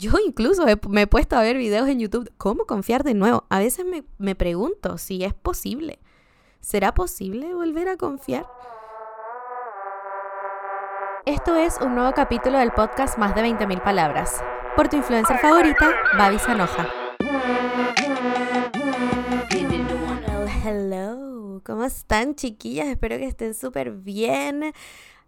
yo incluso me he puesto a ver videos en YouTube, ¿cómo confiar de nuevo? A veces me, me pregunto si es posible. ¿Será posible volver a confiar? Esto es un nuevo capítulo del podcast Más de 20.000 palabras. Por tu influencer favorita, Babi Sanoja. Hello, ¿cómo están chiquillas? Espero que estén súper bien.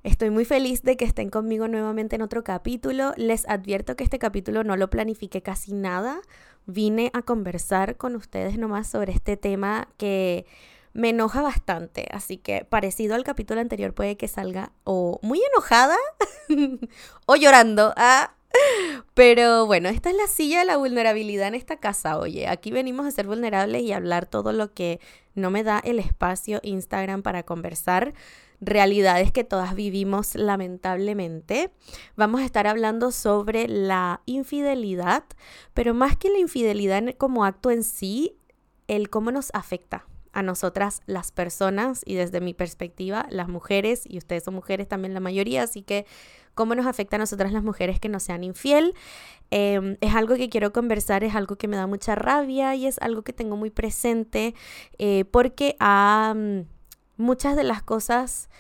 Estoy muy feliz de que estén conmigo nuevamente en otro capítulo. Les advierto que este capítulo no lo planifiqué casi nada. Vine a conversar con ustedes nomás sobre este tema que me enoja bastante. Así que parecido al capítulo anterior puede que salga o muy enojada o llorando. Ah. Pero bueno, esta es la silla de la vulnerabilidad en esta casa, oye. Aquí venimos a ser vulnerables y hablar todo lo que no me da el espacio Instagram para conversar realidades que todas vivimos lamentablemente. Vamos a estar hablando sobre la infidelidad, pero más que la infidelidad como acto en sí, el cómo nos afecta a nosotras las personas y desde mi perspectiva las mujeres, y ustedes son mujeres también la mayoría, así que cómo nos afecta a nosotras las mujeres que nos sean infiel. Em, es algo que quiero conversar, es algo que me da mucha rabia y es algo que tengo muy presente eh, porque a muchas de las cosas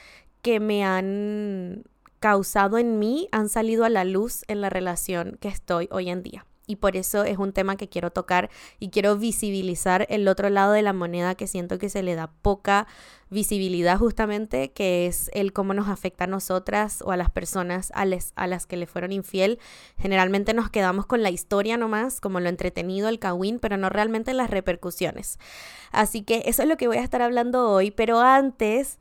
que me han causado en mí han salido a la luz en la relación que estoy hoy en día. Y por eso es un tema que quiero tocar y quiero visibilizar el otro lado de la moneda que siento que se le da poca visibilidad justamente, que es el cómo nos afecta a nosotras o a las personas a, a las que le fueron infiel. Generalmente nos quedamos con la historia nomás, como lo entretenido, el kawin, pero no realmente las repercusiones. Así que eso es lo que voy a estar hablando hoy, pero antes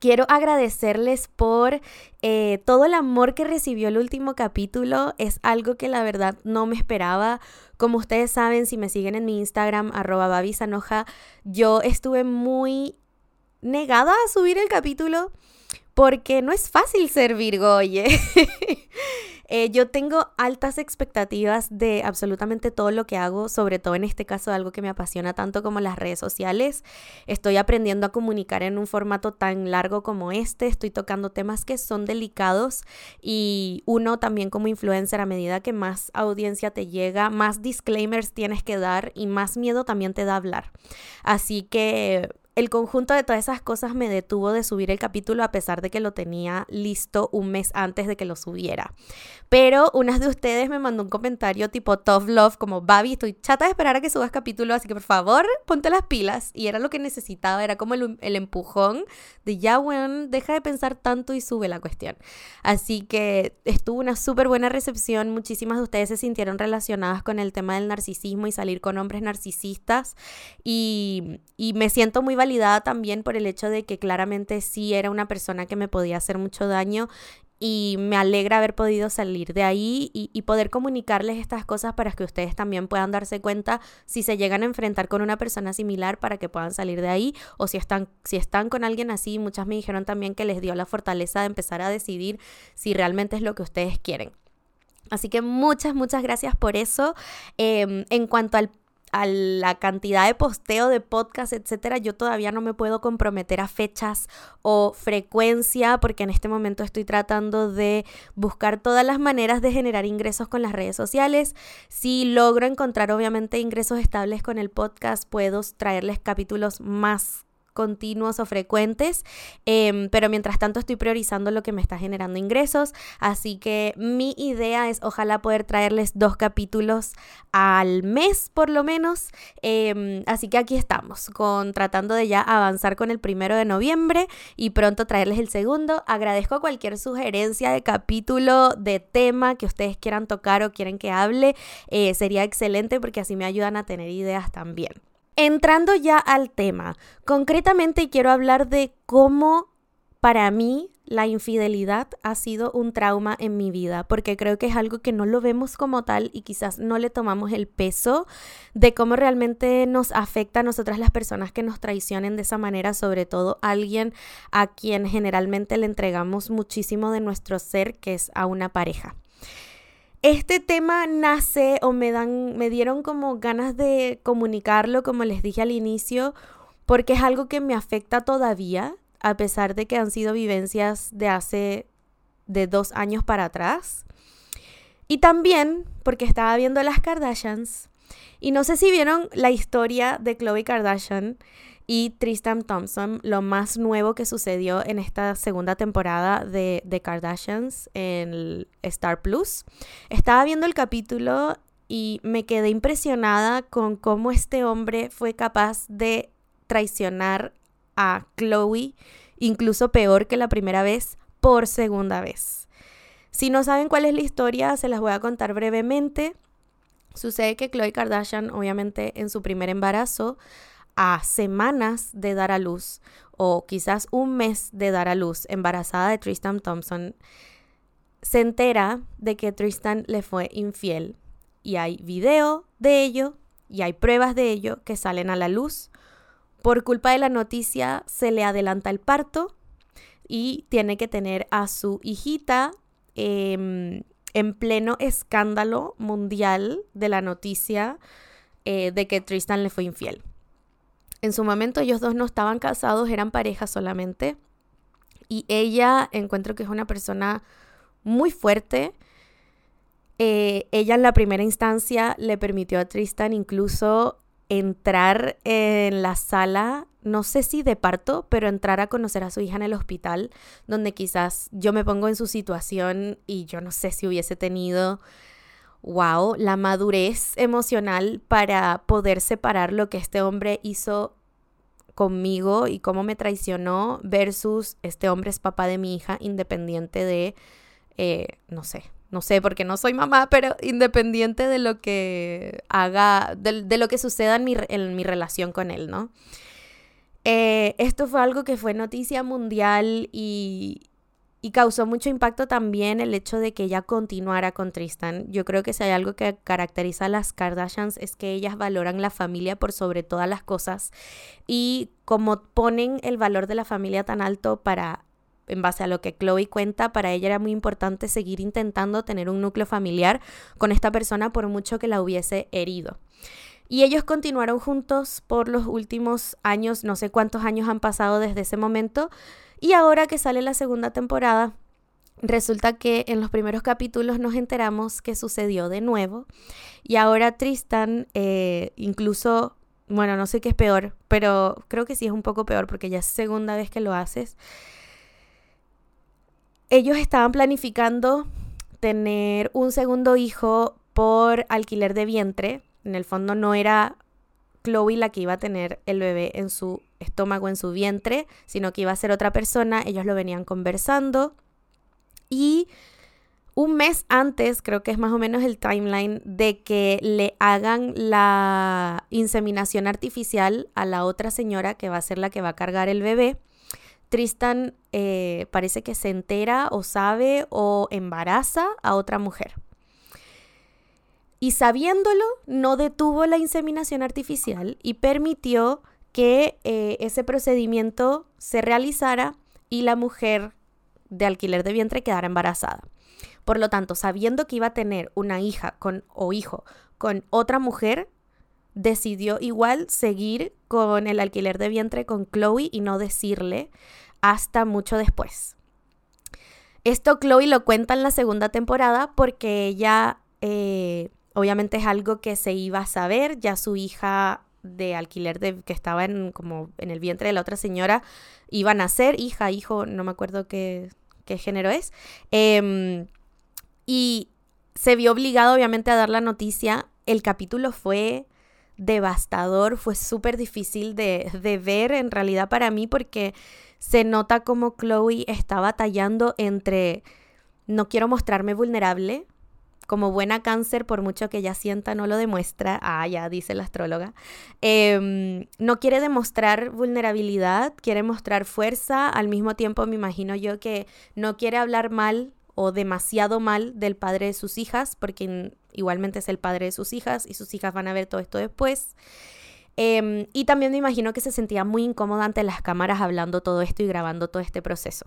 Quiero agradecerles por eh, todo el amor que recibió el último capítulo. Es algo que la verdad no me esperaba. Como ustedes saben, si me siguen en mi Instagram, arroba babisanoja, yo estuve muy negada a subir el capítulo porque no es fácil ser Virgo, oye. Eh, yo tengo altas expectativas de absolutamente todo lo que hago, sobre todo en este caso algo que me apasiona tanto como las redes sociales. Estoy aprendiendo a comunicar en un formato tan largo como este, estoy tocando temas que son delicados y uno también como influencer a medida que más audiencia te llega, más disclaimers tienes que dar y más miedo también te da hablar. Así que el conjunto de todas esas cosas me detuvo de subir el capítulo a pesar de que lo tenía listo un mes antes de que lo subiera. Pero una de ustedes me mandó un comentario tipo tough love, como Babi, estoy chata de esperar a que subas capítulo, así que por favor ponte las pilas. Y era lo que necesitaba, era como el, empujón de ya, bueno, deja de pensar tanto y sube la cuestión. Así que estuvo una súper buena recepción. Muchísimas de ustedes se sintieron relacionadas con el tema del narcisismo y salir con hombres narcisistas. Y, y me siento muy valiosa también por el hecho de que claramente sí era una persona que me podía hacer mucho daño y me alegra haber podido salir de ahí y, poder comunicarles estas cosas para que ustedes también puedan darse cuenta si se llegan a enfrentar con una persona similar para que puedan salir de ahí o si están, si están con alguien así, muchas me dijeron también que les dio la fortaleza de empezar a decidir si realmente es lo que ustedes quieren. Así que muchas, muchas gracias por eso. Em, en cuanto al a la cantidad de posteo de podcast, etcétera, yo todavía no me puedo comprometer a fechas o frecuencia porque en este momento estoy tratando de buscar todas las maneras de generar ingresos con las redes sociales. Si logro encontrar obviamente ingresos estables con el podcast, puedo traerles capítulos más continuos o frecuentes, em, pero mientras tanto estoy priorizando lo que me está generando ingresos, así que mi idea es ojalá poder traerles dos capítulos al mes por lo menos, em, así que aquí estamos, con tratando de ya avanzar con el primero de noviembre y pronto traerles el segundo. Agradezco cualquier sugerencia de capítulo, de tema que ustedes quieran tocar o quieren que hable, eh, sería excelente porque así me ayudan a tener ideas también. Entrando ya al tema, concretamente quiero hablar de cómo para mí la infidelidad ha sido un trauma en mi vida, porque creo que es algo que no lo vemos como tal y quizás no le tomamos el peso de cómo realmente nos afecta a nosotras las personas que nos traicionen de esa manera, sobre todo alguien a quien generalmente le entregamos muchísimo de nuestro ser, que es a una pareja. Este tema nace o me dan, me dieron como ganas de comunicarlo, como les dije al inicio, porque es algo que me afecta todavía, a pesar de que han sido vivencias de hace de dos años para atrás. Y también porque estaba viendo las Kardashians. Y no sé si vieron la historia de Khloe Kardashian y Tristan Thompson, lo más nuevo que sucedió en esta segunda temporada de, The Kardashians en Star Plus. Estaba viendo el capítulo y me quedé impresionada con cómo este hombre fue capaz de traicionar a Chloe, incluso peor que la primera vez, por segunda vez. Si no saben cuál es la historia, se las voy a contar brevemente. Sucede que Chloe Kardashian, obviamente en su primer embarazo, a semanas de dar a luz o quizás un mes de dar a luz embarazada de Tristan Thompson, se entera de que Tristan le fue infiel. Y hay video de ello y hay pruebas de ello que salen a la luz. Por culpa de la noticia se le adelanta el parto y tiene que tener a su hijita em, en pleno escándalo mundial de la noticia eh, de que Tristan le fue infiel. En su momento ellos dos no estaban casados, eran pareja solamente. Y ella encuentro que es una persona muy fuerte. Eh, ella en la primera instancia le permitió a Tristan incluso entrar en la sala, no sé si de parto, pero entrar a conocer a su hija en el hospital, donde quizás yo me pongo en su situación y yo no sé si hubiese tenido, wow, la madurez emocional para poder separar lo que este hombre hizo conmigo y cómo me traicionó versus este hombre es papá de mi hija independiente de, eh, no sé, no sé, porque no soy mamá, pero independiente de lo que haga, de, lo que suceda en mi, en mi, relación con él, ¿no? Eh, esto fue algo que fue noticia mundial y, y causó mucho impacto también el hecho de que ella continuara con Tristan. Yo creo que si hay algo que caracteriza a las Kardashians es que ellas valoran la familia por sobre todas las cosas y como ponen el valor de la familia tan alto para en base a lo que Chloe cuenta, para ella era muy importante seguir intentando tener un núcleo familiar con esta persona por mucho que la hubiese herido. Y ellos continuaron juntos por los últimos años, no sé cuántos años han pasado desde ese momento. Y ahora que sale la segunda temporada, resulta que en los primeros capítulos nos enteramos que sucedió de nuevo. Y ahora Tristan, eh, incluso, bueno, no sé qué es peor, pero creo que sí es un poco peor porque ya es segunda vez que lo haces ellos estaban planificando tener un segundo hijo por alquiler de vientre. En el fondo no era Chloe la que iba a tener el bebé en su estómago, en su vientre, sino que iba a ser otra persona. Ellos lo venían conversando. Y un mes antes, creo que es más o menos el timeline, de que le hagan la inseminación artificial a la otra señora que va a ser la que va a cargar el bebé, Tristan eh, parece que se entera o sabe o embaraza a otra mujer. Y sabiéndolo, no detuvo la inseminación artificial y permitió que eh, ese procedimiento se realizara y la mujer de alquiler de vientre quedara embarazada. Por lo tanto, sabiendo que iba a tener una hija con, o hijo con otra mujer, decidió igual seguir con el alquiler de vientre con Chloe y no decirle hasta mucho después. Esto Chloe lo cuenta en la segunda temporada porque ella eh, obviamente es algo que se iba a saber, ya su hija de alquiler de, que estaba en, como en el vientre de la otra señora iba a nacer, hija, hijo, no me acuerdo qué, qué género es. Em, y se vio obligado obviamente a dar la noticia. El capítulo fue devastador, fue súper difícil de, de ver en realidad para mí porque se nota como Chloe está batallando entre no quiero mostrarme vulnerable, como buena cáncer, por mucho que ella sienta, no lo demuestra. Ah, ya dice la astróloga. Em, no quiere demostrar vulnerabilidad, quiere mostrar fuerza. Al mismo tiempo, me imagino yo que no quiere hablar mal o demasiado mal del padre de sus hijas, porque igualmente es el padre de sus hijas y sus hijas van a ver todo esto después. Em, y también me imagino que se sentía muy incómoda ante las cámaras hablando todo esto y grabando todo este proceso.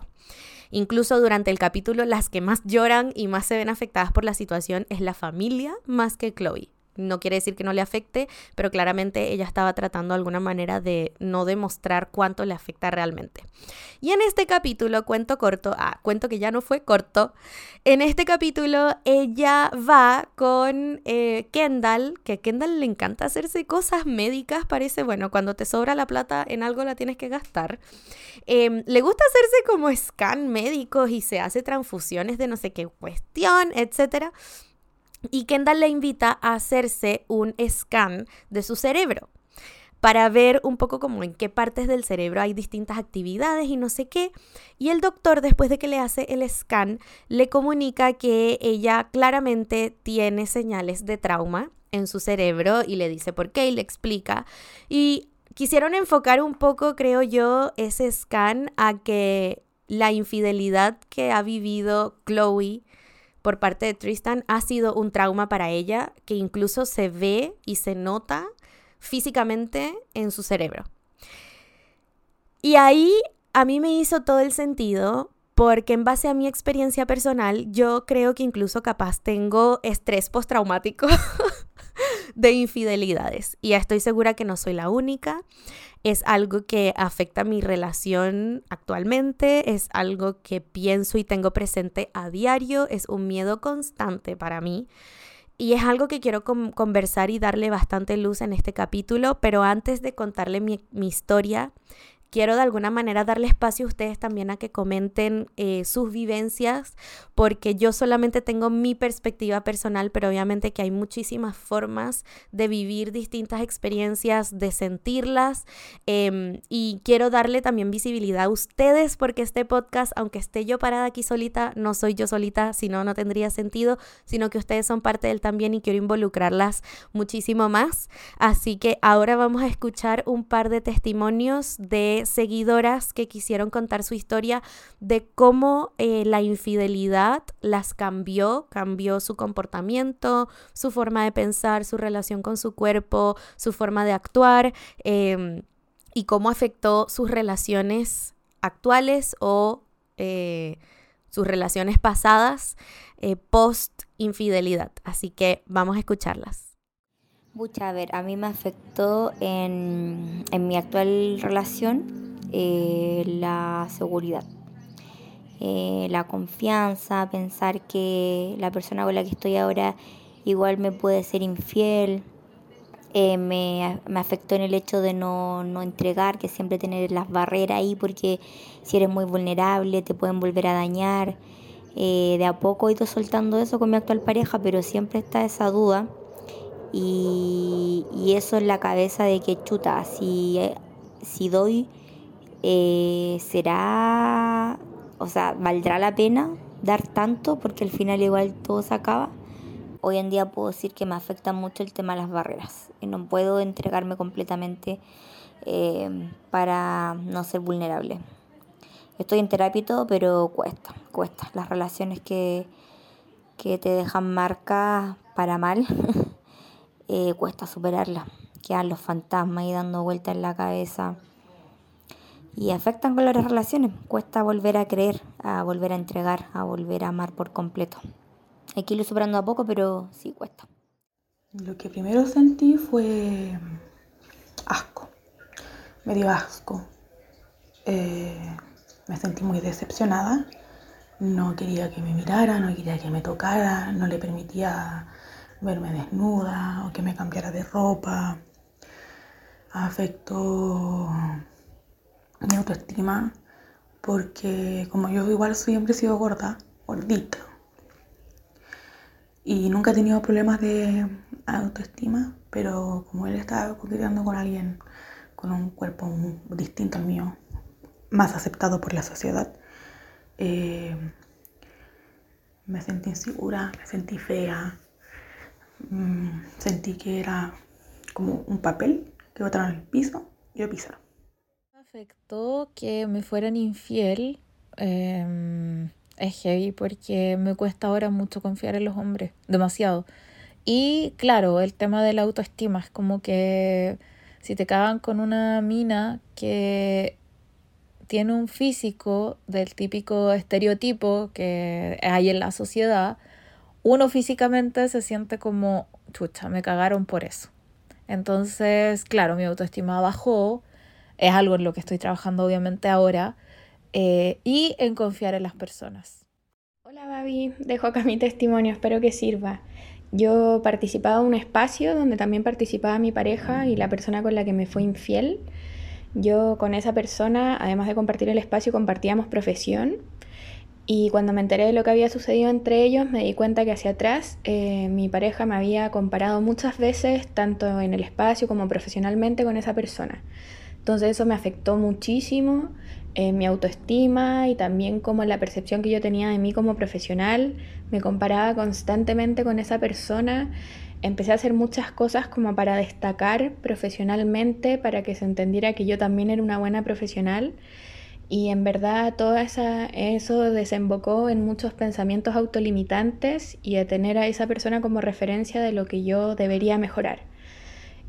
Incluso durante el capítulo, las que más lloran y más se ven afectadas por la situación es la familia más que Chloe. No quiere decir que no le afecte, pero claramente ella estaba tratando de alguna manera de no demostrar cuánto le afecta realmente. Y en este capítulo, cuento corto, ah, cuento que ya no fue corto, en este capítulo ella va con eh, Kendall, que a Kendall le encanta hacerse cosas médicas, parece, bueno, cuando te sobra la plata en algo la tienes que gastar. Em, le gusta hacerse como scan médicos y se hace transfusiones de no sé qué cuestión, etcétera. Y Kendall le invita a hacerse un scan de su cerebro para ver un poco como en qué partes del cerebro hay distintas actividades y no sé qué. Y el doctor, después de que le hace el scan, le comunica que ella claramente tiene señales de trauma en su cerebro y le dice por qué y le explica. Y quisieron enfocar un poco, creo yo, ese scan a que la infidelidad que ha vivido Chloe por parte de Tristan ha sido un trauma para ella que incluso se ve y se nota físicamente en su cerebro. Y ahí a mí me hizo todo el sentido porque en base a mi experiencia personal yo creo que incluso capaz tengo estrés postraumático de infidelidades y estoy segura que no soy la única es algo que afecta mi relación actualmente, es algo que pienso y tengo presente a diario, es un miedo constante para mí. Y es algo que quiero conversar y darle bastante luz en este capítulo, pero antes de contarle mi, mi historia, quiero de alguna manera darle espacio a ustedes también a que comenten eh, sus vivencias, porque yo solamente tengo mi perspectiva personal, pero obviamente que hay muchísimas formas de vivir distintas experiencias, de sentirlas, em, y quiero darle también visibilidad a ustedes, porque este podcast, aunque esté yo parada aquí solita, no soy yo solita, si no, no tendría sentido, sino que ustedes son parte de él también y quiero involucrarlas muchísimo más. Así que ahora vamos a escuchar un par de testimonios de seguidoras que quisieron contar su historia de cómo eh, la infidelidad las cambió, cambió su comportamiento, su forma de pensar, su relación con su cuerpo, su forma de actuar em, y cómo afectó sus relaciones actuales o eh, sus relaciones pasadas eh, post infidelidad. Así que vamos a escucharlas. Mucha, a ver, a mí me afectó en, mi actual relación eh, la seguridad, eh, la confianza, pensar que la persona con la que estoy ahora igual me puede ser infiel. Eh, me, afectó en el hecho de no, no entregar, que siempre tener las barreras ahí, porque si eres muy vulnerable te pueden volver a dañar. de a poco he ido soltando eso con mi actual pareja, pero siempre está esa duda y, eso en la cabeza de que chuta, si, si doy, eh, será, o sea, valdrá la pena dar tanto porque al final igual todo se acaba. Hoy en día puedo decir que me afecta mucho el tema de las barreras. Y no puedo entregarme completamente eh, para no ser vulnerable. Estoy en terapia y todo, pero cuesta, cuesta. Las relaciones que, que te dejan marcas para mal Eh, cuesta superarla. Quedan los fantasmas ahí dando vueltas en la cabeza y afectan con las relaciones. Cuesta volver a creer, a volver a entregar, a volver a amar por completo. Hay que irlo superando a poco, pero sí cuesta. Lo que primero sentí fue asco. Me dio asco. Eh, me sentí muy decepcionada. No quería que me mirara, no quería que me tocara, no le permitía verme desnuda o que me cambiara de ropa. Afectó mi autoestima porque como yo igual siempre he sido gorda, gordita. Y nunca he tenido problemas de autoestima, pero como él estaba coqueteando con alguien con un cuerpo distinto al mío, más aceptado por la sociedad, eh, me sentí insegura, me sentí fea, Mm, sentí que era como un papel que botaron el piso y lo pisaron. Afectó que me fueran infiel. Em, es heavy porque me cuesta ahora mucho confiar en los hombres, demasiado. Y claro, el tema de la autoestima es como que si te cagan con una mina que tiene un físico del típico estereotipo que hay en la sociedad, uno físicamente se siente como chucha, me cagaron por eso. Entonces, claro, mi autoestima bajó, es algo en lo que estoy trabajando obviamente ahora, eh, y en confiar en las personas. Hola Babi, dejo acá mi testimonio, espero que sirva. Yo participaba en un espacio donde también participaba mi pareja y la persona con la que me fue infiel. Yo con esa persona, además de compartir el espacio, compartíamos profesión. Y cuando me enteré de lo que había sucedido entre ellos, me di cuenta que hacia atrás eh, mi pareja me había comparado muchas veces, tanto en el espacio como profesionalmente, con esa persona. Entonces eso me afectó muchísimo en mi autoestima y también como la percepción que yo tenía de mí como profesional. Me comparaba constantemente con esa persona. Empecé a hacer muchas cosas como para destacar profesionalmente, para que se entendiera que yo también era una buena profesional. Y en verdad todo esa, eso desembocó en muchos pensamientos autolimitantes y de tener a esa persona como referencia de lo que yo debería mejorar.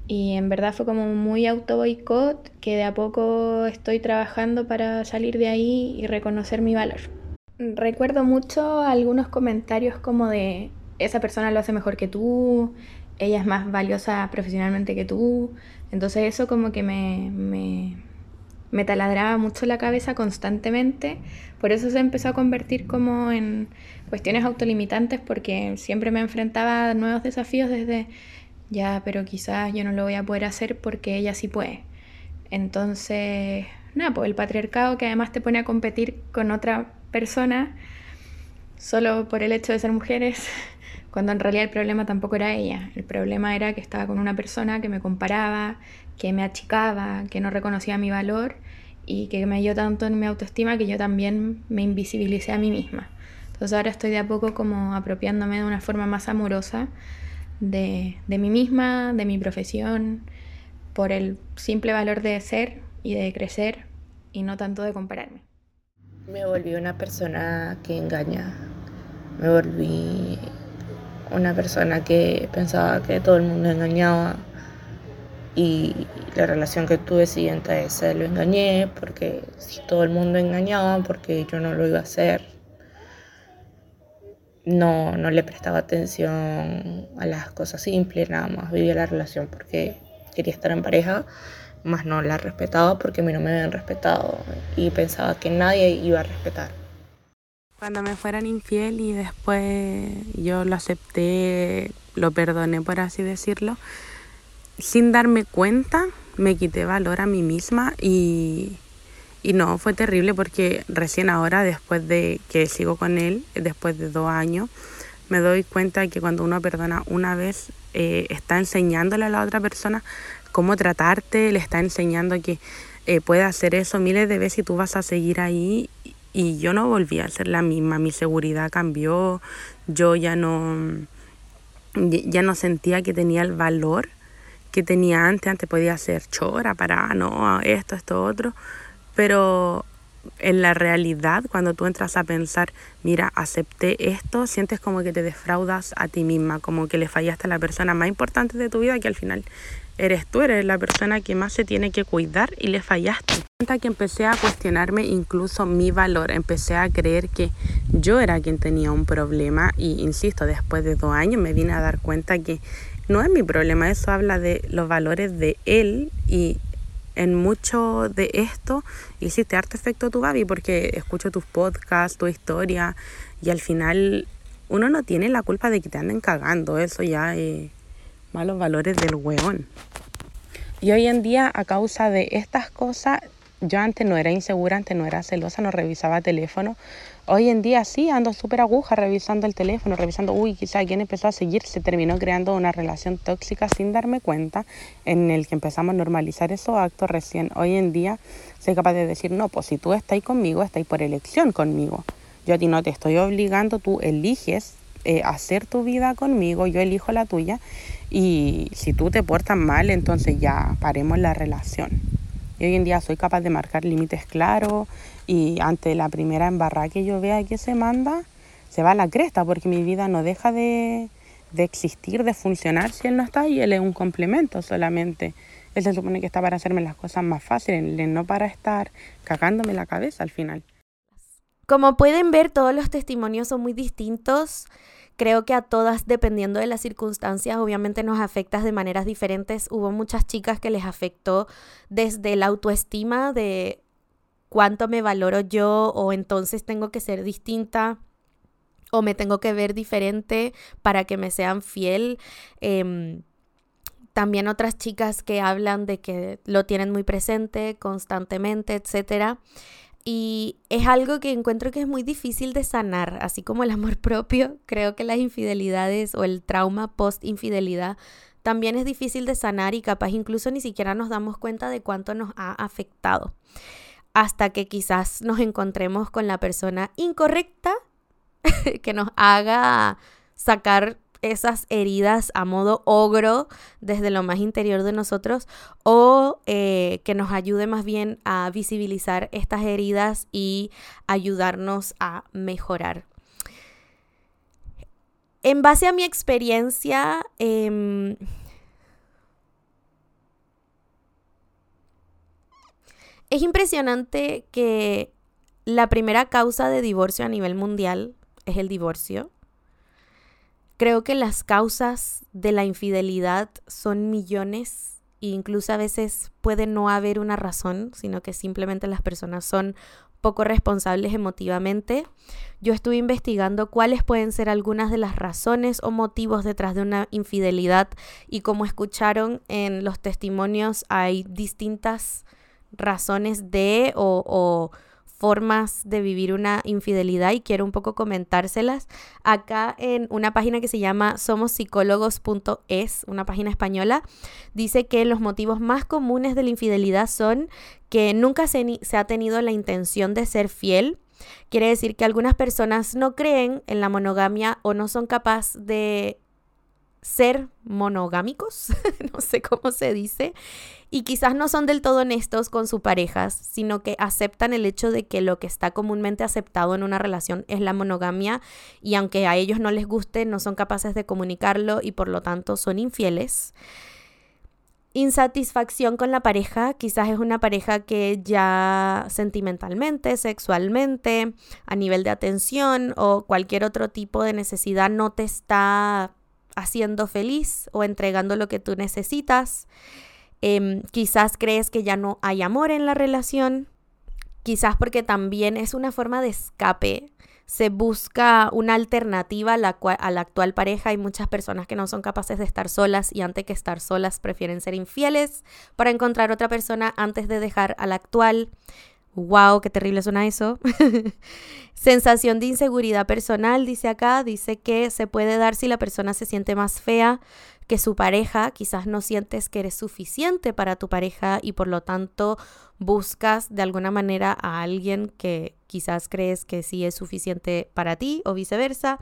Y en verdad fue como muy auto boicot que de a poco estoy trabajando para salir de ahí y reconocer mi valor. Recuerdo mucho algunos comentarios como de esa persona lo hace mejor que tú, ella es más valiosa profesionalmente que tú. Entonces eso como que me, me, me taladraba mucho la cabeza constantemente. Por eso se empezó a convertir como en cuestiones autolimitantes porque siempre me enfrentaba a nuevos desafíos desde ya, pero quizás yo no lo voy a poder hacer porque ella sí puede. Entonces, nada, pues el patriarcado que además te pone a competir con otra persona solo por el hecho de ser mujeres, cuando en realidad el problema tampoco era ella. El problema era que estaba con una persona que me comparaba, que me achicaba, que no reconocía mi valor y que me dio tanto en mi autoestima que yo también me invisibilicé a mí misma. Entonces ahora estoy de a poco como apropiándome de una forma más amorosa de, de mí misma, de mi profesión, por el simple valor de ser y de crecer y no tanto de compararme. Me volví una persona que engaña. Me volví una persona que pensaba que todo el mundo engañaba y la relación que tuve siguiente a esa lo engañé porque si todo el mundo engañaba porque yo no lo iba a hacer no, no le prestaba atención a las cosas simples, nada más vivía la relación porque quería estar en pareja, más no la respetaba porque a mí no me habían respetado y pensaba que nadie iba a respetar. Cuando me fueran infiel y después yo lo acepté, lo perdoné por así decirlo, sin darme cuenta me quité valor a mí misma y y no, fue terrible porque recién ahora, después de que sigo con él, después de dos años, me doy cuenta que cuando uno perdona una vez, eh, está enseñándole a la otra persona cómo tratarte, le está enseñando que eh, puede hacer eso miles de veces y tú vas a seguir ahí. Y yo no volví a ser la misma, mi seguridad cambió, yo ya no, ya no sentía que tenía el valor que tenía antes, antes podía ser chora para, no, esto, esto, otro pero en la realidad, cuando tú entras a pensar, mira, acepté esto, sientes como que te defraudas a ti misma, como que le fallaste a la persona más importante de tu vida, que al final eres tú, eres la persona que más se tiene que cuidar y le fallaste. que empecé a cuestionarme incluso mi valor, empecé a creer que yo era quien tenía un problema y, insisto, después de dos años me vine a dar cuenta que no es mi problema, eso habla de los valores de él y en mucho de esto hiciste harto efecto tu baby porque escucho tus podcasts, tu historia y al final uno no tiene la culpa de que te anden cagando, eso ya es malos valores del weón. Y hoy en día a causa de estas cosas, yo antes no era insegura, antes no era celosa, no revisaba teléfono, Hoy en día sí, ando súper aguja revisando el teléfono, revisando, uy, quizá quien empezó a seguir, se terminó creando una relación tóxica sin darme cuenta, en el que empezamos a normalizar esos actos recién. Hoy en día soy capaz de decir, no, pues si tú estás conmigo, estás por elección conmigo. Yo a ti no te estoy obligando, tú eliges eh, hacer tu vida conmigo, yo elijo la tuya. Y si tú te portas mal, entonces ya paremos la relación. Hoy en día soy capaz de marcar límites claros y ante la primera embarrada que yo vea que se manda, se va a la cresta porque mi vida no deja de, de existir, de funcionar si él no está y él es un complemento solamente. Él se supone que está para hacerme las cosas más fáciles, no para estar cagándome la cabeza al final. Como pueden ver, todos los testimonios son muy distintos. Creo que a todas, dependiendo de las circunstancias, obviamente nos afecta de maneras diferentes. Hubo muchas chicas que les afectó desde la autoestima de cuánto me valoro yo o entonces tengo que ser distinta o me tengo que ver diferente para que me sean fiel. Em, también otras chicas que hablan de que lo tienen muy presente constantemente, etcétera. Y es algo que encuentro que es muy difícil de sanar, así como el amor propio. Creo que las infidelidades o el trauma post-infidelidad también es difícil de sanar y capaz incluso ni siquiera nos damos cuenta de cuánto nos ha afectado. Hasta que quizás nos encontremos con la persona incorrecta que nos haga sacar esas heridas a modo ogro desde lo más interior de nosotros o eh, que nos ayude más bien a visibilizar estas heridas y ayudarnos a mejorar. En base a mi experiencia, em, es impresionante que la primera causa de divorcio a nivel mundial es el divorcio. Creo que las causas de la infidelidad son millones e incluso a veces puede no haber una razón, sino que simplemente las personas son poco responsables emotivamente. Yo estuve investigando cuáles pueden ser algunas de las razones o motivos detrás de una infidelidad y como escucharon en los testimonios hay distintas razones de o, o formas de vivir una infidelidad y quiero un poco comentárselas. Acá en una página que se llama somospsicólogos.es, una página española, dice que los motivos más comunes de la infidelidad son que nunca se, se ha tenido la intención de ser fiel, Quiere decir que algunas personas no creen en la monogamia o no son capaces de ser monogámicos, no sé cómo se dice, y quizás no son del todo honestos con sus parejas, sino que aceptan el hecho de que lo que está comúnmente aceptado en una relación es la monogamia y aunque a ellos no les guste, no son capaces de comunicarlo y por lo tanto son infieles. Insatisfacción con la pareja, quizás es una pareja que ya sentimentalmente, sexualmente, a nivel de atención o cualquier otro tipo de necesidad no te está haciendo feliz o entregando lo que tú necesitas. Em, quizás crees que ya no hay amor en la relación. Quizás porque también es una forma de escape. Se busca una alternativa a la, a la actual pareja. Hay muchas personas que no son capaces de estar solas y antes que estar solas prefieren ser infieles para encontrar otra persona antes de dejar a la actual. Wow, qué terrible suena eso. Sensación de inseguridad personal, dice acá, dice que se puede dar si la persona se siente más fea que su pareja, quizás no sientes que eres suficiente para tu pareja y por lo tanto buscas de alguna manera a alguien que quizás crees que sí es suficiente para ti o viceversa.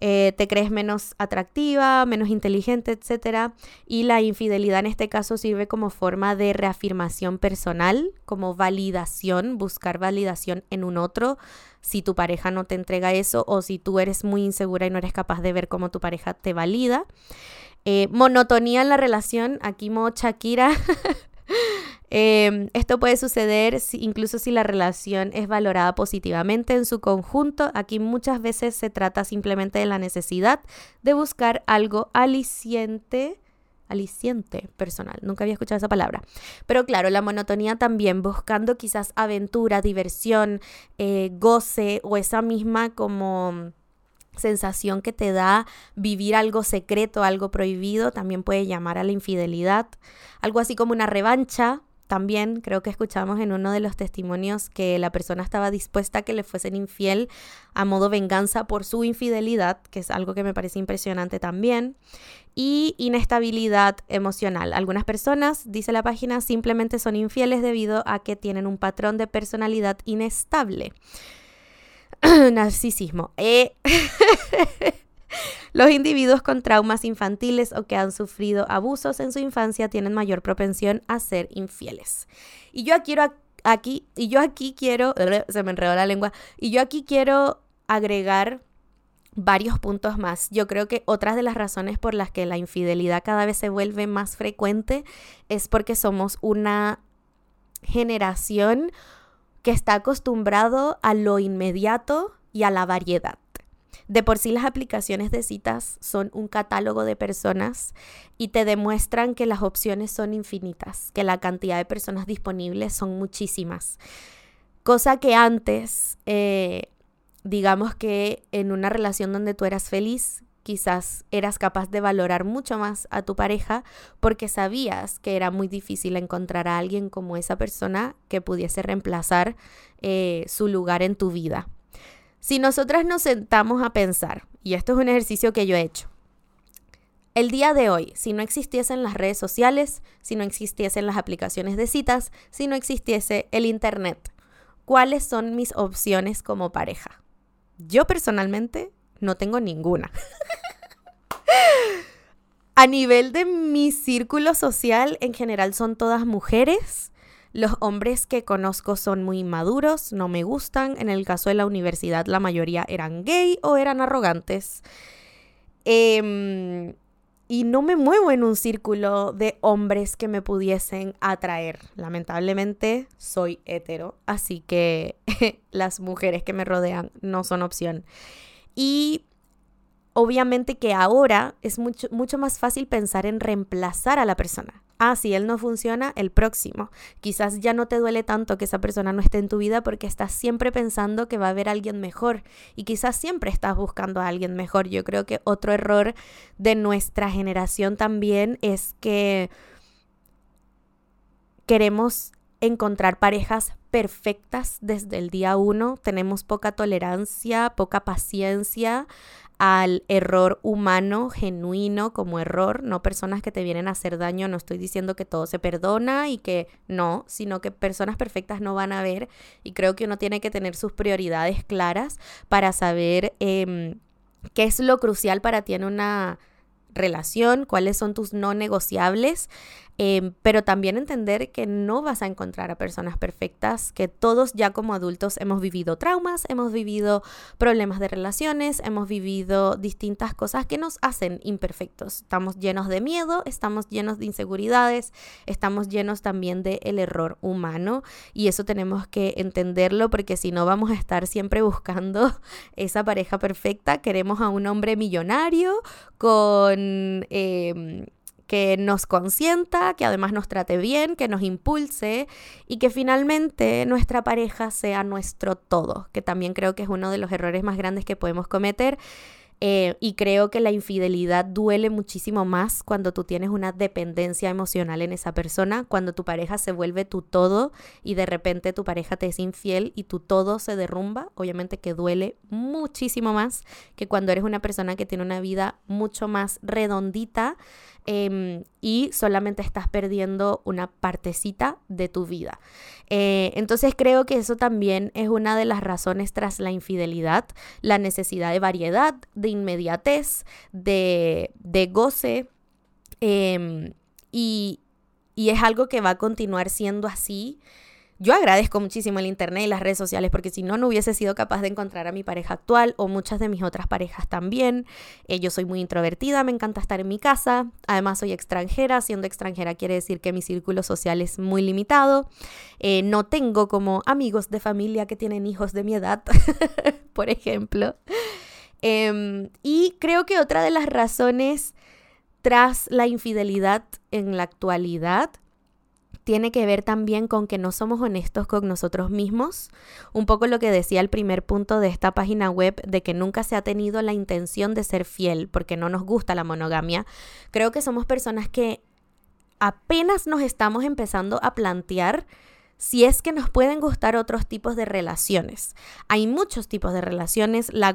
Eh, te crees menos atractiva, menos inteligente, etc. Y la infidelidad en este caso sirve como forma de reafirmación personal, como validación, buscar validación en un otro. Si tu pareja no te entrega eso o si tú eres muy insegura y no eres capaz de ver cómo tu pareja te valida. Eh, monotonía en la relación, aquí mo Shakira. Em, esto puede suceder incluso si la relación es valorada positivamente en su conjunto. Aquí muchas veces se trata simplemente de la necesidad de buscar algo aliciente aliciente personal. Nunca había escuchado esa palabra. Pero claro, la monotonía también, buscando quizás aventura, diversión, eh, goce o esa misma como sensación que te da vivir algo secreto, algo prohibido, también puede llamar a la infidelidad. Algo así como una revancha, también creo que escuchamos en uno de los testimonios que la persona estaba dispuesta a que le fuesen infiel a modo venganza por su infidelidad, que es algo que me parece impresionante también. Y inestabilidad emocional. Algunas personas, dice la página, simplemente son infieles debido a que tienen un patrón de personalidad inestable. Narcisismo. Eh. Los individuos con traumas infantiles o que han sufrido abusos en su infancia tienen mayor propensión a ser infieles. Y yo quiero aquí, y yo aquí quiero, se me enredó la lengua, y yo aquí quiero agregar varios puntos más. Yo creo que otras de las razones por las que la infidelidad cada vez se vuelve más frecuente es porque somos una generación que está acostumbrado a lo inmediato y a la variedad. De por sí las aplicaciones de citas son un catálogo de personas y te demuestran que las opciones son infinitas, que la cantidad de personas disponibles son muchísimas. Cosa que antes, eh, digamos que en una relación donde tú eras feliz, quizás eras capaz de valorar mucho más a tu pareja porque sabías que era muy difícil encontrar a alguien como esa persona que pudiese reemplazar eh, su lugar en tu vida. Si nosotras nos sentamos a pensar, y esto es un ejercicio que yo he hecho, el día de hoy, si no existiesen las redes sociales, si no existiesen las aplicaciones de citas, si no existiese el Internet, ¿cuáles son mis opciones como pareja? Yo personalmente no tengo ninguna. A nivel de mi círculo social, en general son todas mujeres. Los hombres que conozco son muy maduros, no me gustan. En el caso de la universidad, la mayoría eran gay o eran arrogantes. Em, y no me muevo en un círculo de hombres que me pudiesen atraer. Lamentablemente soy hetero, así que las mujeres que me rodean no son opción. Y obviamente que ahora es mucho, mucho más fácil pensar en reemplazar a la persona. Ah, si él no funciona, el próximo. Quizás ya no te duele tanto que esa persona no esté en tu vida porque estás siempre pensando que va a haber alguien mejor y quizás siempre estás buscando a alguien mejor. Yo creo que otro error de nuestra generación también es que queremos encontrar parejas perfectas desde el día uno, tenemos poca tolerancia, poca paciencia al error humano, genuino como error, no personas que te vienen a hacer daño, no estoy diciendo que todo se perdona y que no, sino que personas perfectas no van a ver y creo que uno tiene que tener sus prioridades claras para saber em, qué es lo crucial para ti en una relación, cuáles son tus no negociables, em, pero también entender que no vas a encontrar a personas perfectas, que todos ya como adultos hemos vivido traumas, hemos vivido problemas de relaciones, hemos vivido distintas cosas que nos hacen imperfectos. Estamos llenos de miedo, estamos llenos de inseguridades, estamos llenos también de el error humano y eso tenemos que entenderlo porque si no vamos a estar siempre buscando esa pareja perfecta, queremos a un hombre millonario con... Em, que nos consienta, que además nos trate bien, que nos impulse y que finalmente nuestra pareja sea nuestro todo, que también creo que es uno de los errores más grandes que podemos cometer eh, y creo que la infidelidad duele muchísimo más cuando tú tienes una dependencia emocional en esa persona, cuando tu pareja se vuelve tu todo y de repente tu pareja te es infiel y tu todo se derrumba. Obviamente que duele muchísimo más que cuando eres una persona que tiene una vida mucho más redondita Em, y solamente estás perdiendo una partecita de tu vida. Eh, entonces creo que eso también es una de las razones tras la infidelidad, la necesidad de variedad, de inmediatez, de, de goce. Em, y, y es algo que va a continuar siendo así yo agradezco muchísimo el Internet y las redes sociales porque si no, no hubiese sido capaz de encontrar a mi pareja actual o muchas de mis otras parejas también. Eh, yo soy muy introvertida, me encanta estar en mi casa. Además, soy extranjera. Siendo extranjera quiere decir que mi círculo social es muy limitado. Eh, no tengo como amigos de familia que tienen hijos de mi edad, por ejemplo. Em, y creo que otra de las razones tras la infidelidad en la actualidad tiene que ver también con que no somos honestos con nosotros mismos. Un poco lo que decía el primer punto de esta página web, de que nunca se ha tenido la intención de ser fiel porque no nos gusta la monogamia. Creo que somos personas que apenas nos estamos empezando a plantear si es que nos pueden gustar otros tipos de relaciones. Hay muchos tipos de relaciones. La,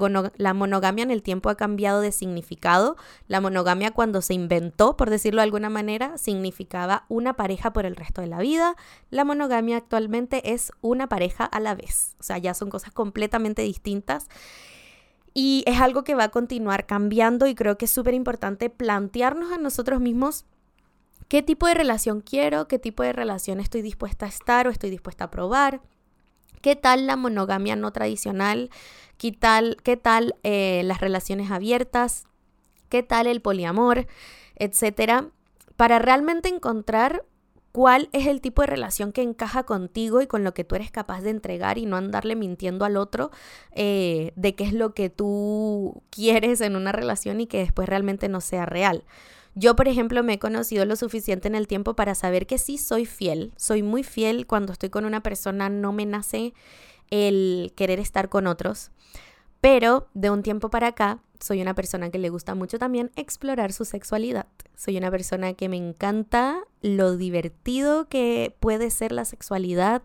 monogamia en el tiempo ha cambiado de significado. La monogamia cuando se inventó, por decirlo de alguna manera, significaba una pareja por el resto de la vida. La monogamia actualmente es una pareja a la vez. O sea, ya son cosas completamente distintas. Y es algo que va a continuar cambiando y creo que es súper importante plantearnos a nosotros mismos qué tipo de relación quiero, qué tipo de relación estoy dispuesta a estar o estoy dispuesta a probar, qué tal la monogamia no tradicional, qué tal, qué tal eh, las relaciones abiertas, qué tal el poliamor, etcétera, para realmente encontrar cuál es el tipo de relación que encaja contigo y con lo que tú eres capaz de entregar y no andarle mintiendo al otro eh, de qué es lo que tú quieres en una relación y que después realmente no sea real. Yo, por ejemplo, me he conocido lo suficiente en el tiempo para saber que sí soy fiel, soy muy fiel cuando estoy con una persona, no me nace el querer estar con otros. Pero de un tiempo para acá, soy una persona que le gusta mucho también explorar su sexualidad. Soy una persona que me encanta lo divertido que puede ser la sexualidad,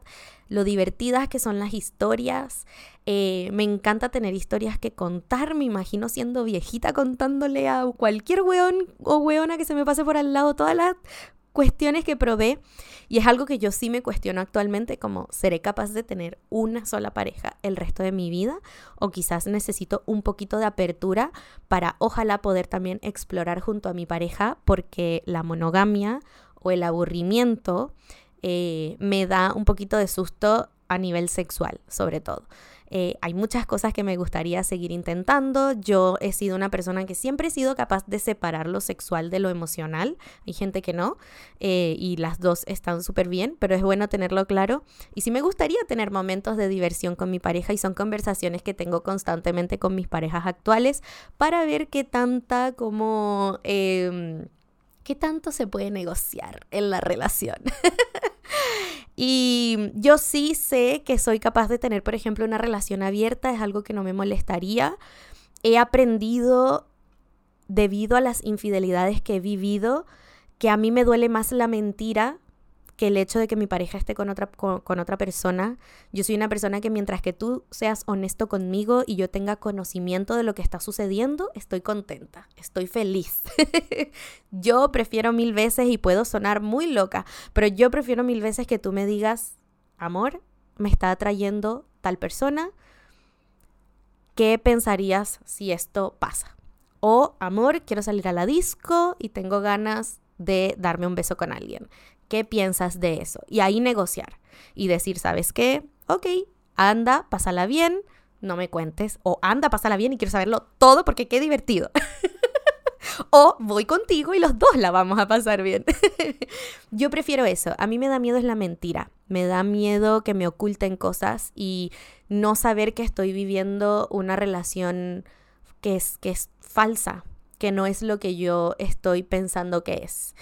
lo divertidas que son las historias. Eh, me encanta tener historias que contar. Me imagino siendo viejita contándole a cualquier weón o weona que se me pase por al lado todas las cuestiones que probé y es algo que yo sí me cuestiono actualmente como seré capaz de tener una sola pareja el resto de mi vida o quizás necesito un poquito de apertura para ojalá poder también explorar junto a mi pareja porque la monogamia o el aburrimiento eh, me da un poquito de susto a nivel sexual sobre todo. Eh, hay muchas cosas que me gustaría seguir intentando. Yo he sido una persona que siempre he sido capaz de separar lo sexual de lo emocional. Hay gente que no. Eh, y las dos están súper bien, pero es bueno tenerlo claro. Y sí me gustaría tener momentos de diversión con mi pareja y son conversaciones que tengo constantemente con mis parejas actuales para ver qué tanta como... Em, ¿Qué tanto se puede negociar en la relación? Y yo sí sé que soy capaz de tener, por ejemplo, una relación abierta, es algo que no me molestaría. He aprendido, debido a las infidelidades que he vivido, que a mí me duele más la mentira que el hecho de que mi pareja esté con otra, con, otra persona. Yo soy una persona que mientras que tú seas honesto conmigo y yo tenga conocimiento de lo que está sucediendo, estoy contenta, estoy feliz. yo prefiero mil veces, y puedo sonar muy loca, pero yo prefiero mil veces que tú me digas, amor, me está atrayendo tal persona. ¿Qué pensarías si esto pasa? O, amor, quiero salir a la disco y tengo ganas de darme un beso con alguien. ¿Qué piensas de eso? Y ahí negociar y decir, ¿sabes qué? Ok, anda, pásala bien, no me cuentes. O anda, pásala bien y quiero saberlo todo porque qué divertido. o voy contigo y los dos la vamos a pasar bien. Yo prefiero eso. A mí me da miedo es la mentira. Me da miedo que me oculten cosas y no saber que estoy viviendo una relación que es, que es falsa, que no es lo que yo estoy pensando que es.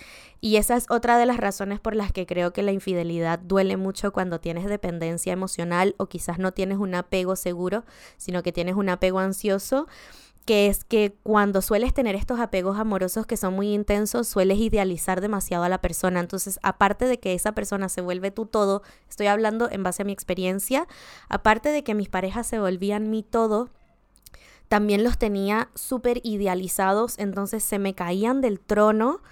Y esa es otra de las razones por las que creo que la infidelidad duele mucho cuando tienes dependencia emocional o quizás no tienes un apego seguro, sino que tienes un apego ansioso que es que cuando sueles tener estos apegos amorosos que son muy intensos, sueles idealizar demasiado a la persona. Entonces, aparte de que esa persona se vuelve tu todo, estoy hablando en base a mi experiencia, aparte de que mis parejas se volvían mi todo, también los tenía súper idealizados, entonces se me caían del trono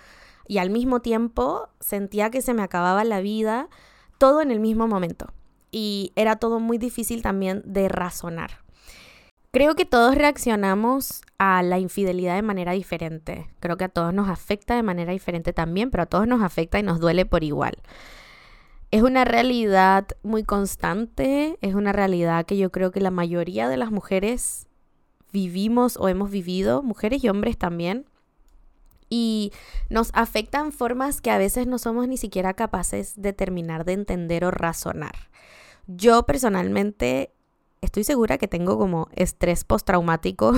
y al mismo tiempo sentía que se me acababa la vida, todo en el mismo momento. Y era todo muy difícil también de razonar. Creo que todos reaccionamos a la infidelidad de manera diferente. Creo que a todos nos afecta de manera diferente también, pero a todos nos afecta y nos duele por igual. Es una realidad muy constante, es una realidad que yo creo que la mayoría de las mujeres vivimos o hemos vivido, mujeres y hombres también, y nos afectan formas que a veces no somos ni siquiera capaces de terminar de entender o razonar. Yo personalmente estoy segura que tengo como estrés postraumático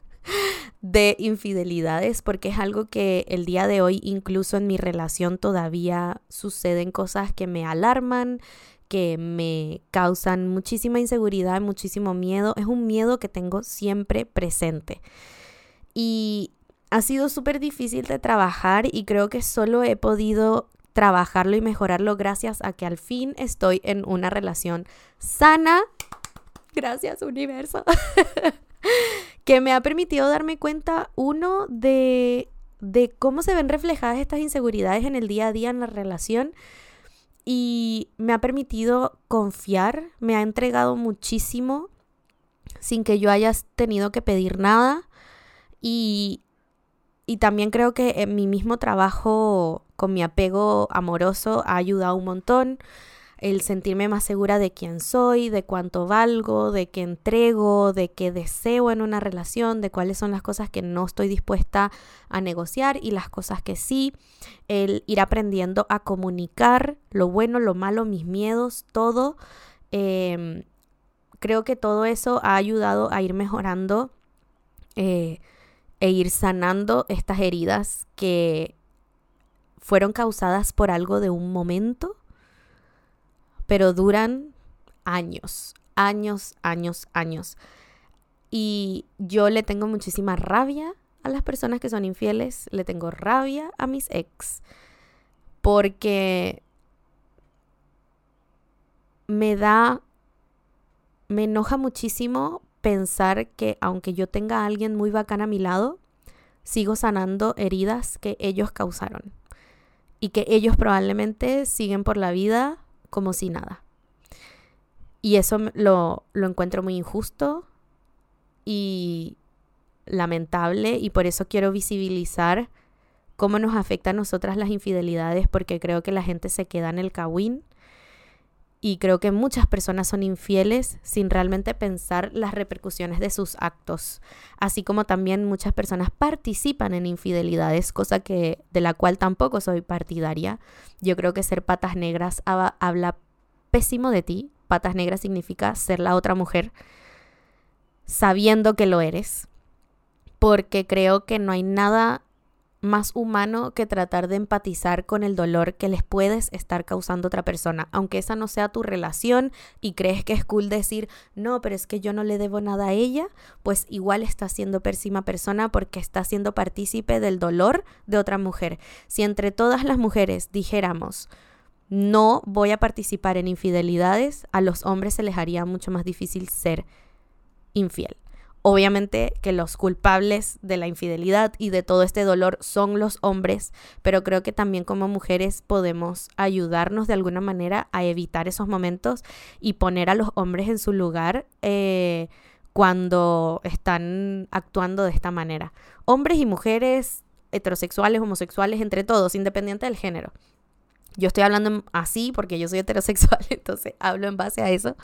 de infidelidades porque es algo que el día de hoy incluso en mi relación todavía suceden cosas que me alarman, que me causan muchísima inseguridad, muchísimo miedo. Es un miedo que tengo siempre presente. Y ha sido súper difícil de trabajar y creo que solo he podido trabajarlo y mejorarlo gracias a que al fin estoy en una relación sana. Gracias universo. que me ha permitido darme cuenta, uno, de, de cómo se ven reflejadas estas inseguridades en el día a día en la relación y me ha permitido confiar, me ha entregado muchísimo sin que yo haya tenido que pedir nada y y también creo que en mi mismo trabajo con mi apego amoroso ha ayudado un montón. el sentirme más segura de quién soy, de cuánto valgo, de qué entrego, de qué deseo en una relación, de cuáles son las cosas que no estoy dispuesta a negociar y las cosas que sí, el ir aprendiendo a comunicar lo bueno, lo malo, mis miedos, todo. Em, creo que todo eso ha ayudado a ir mejorando eh, e ir sanando estas heridas que fueron causadas por algo de un momento pero duran años, años, años, años. Y yo le tengo muchísima rabia a las personas que son infieles, le tengo rabia a mis ex, porque me da, me enoja muchísimo pensar que aunque yo tenga a alguien muy bacán a mi lado, sigo sanando heridas que ellos causaron y que ellos probablemente siguen por la vida como si nada. Y eso lo, lo encuentro muy injusto y lamentable y por eso quiero visibilizar cómo nos afecta a nosotras las infidelidades porque creo que la gente se queda en el cagüín y creo que muchas personas son infieles sin realmente pensar las repercusiones de sus actos, así como también muchas personas participan en infidelidades, cosa que de la cual tampoco soy partidaria. Yo creo que ser patas negras habla pésimo de ti. Patas negras significa ser la otra mujer sabiendo que lo eres, porque creo que no hay nada más humano que tratar de empatizar con el dolor que les puedes estar causando otra persona, aunque esa no sea tu relación y crees que es cool decir, no, pero es que yo no le debo nada a ella, pues igual está siendo pésima persona porque está siendo partícipe del dolor de otra mujer. Si entre todas las mujeres dijéramos, no voy a participar en infidelidades, a los hombres se les haría mucho más difícil ser infiel. Obviamente que los culpables de la infidelidad y de todo este dolor son los hombres, pero creo que también como mujeres podemos ayudarnos de alguna manera a evitar esos momentos y poner a los hombres en su lugar eh, cuando están actuando de esta manera. Hombres y mujeres, heterosexuales, homosexuales, entre todos, independiente del género. Yo estoy hablando así porque yo soy heterosexual, entonces hablo en base a eso.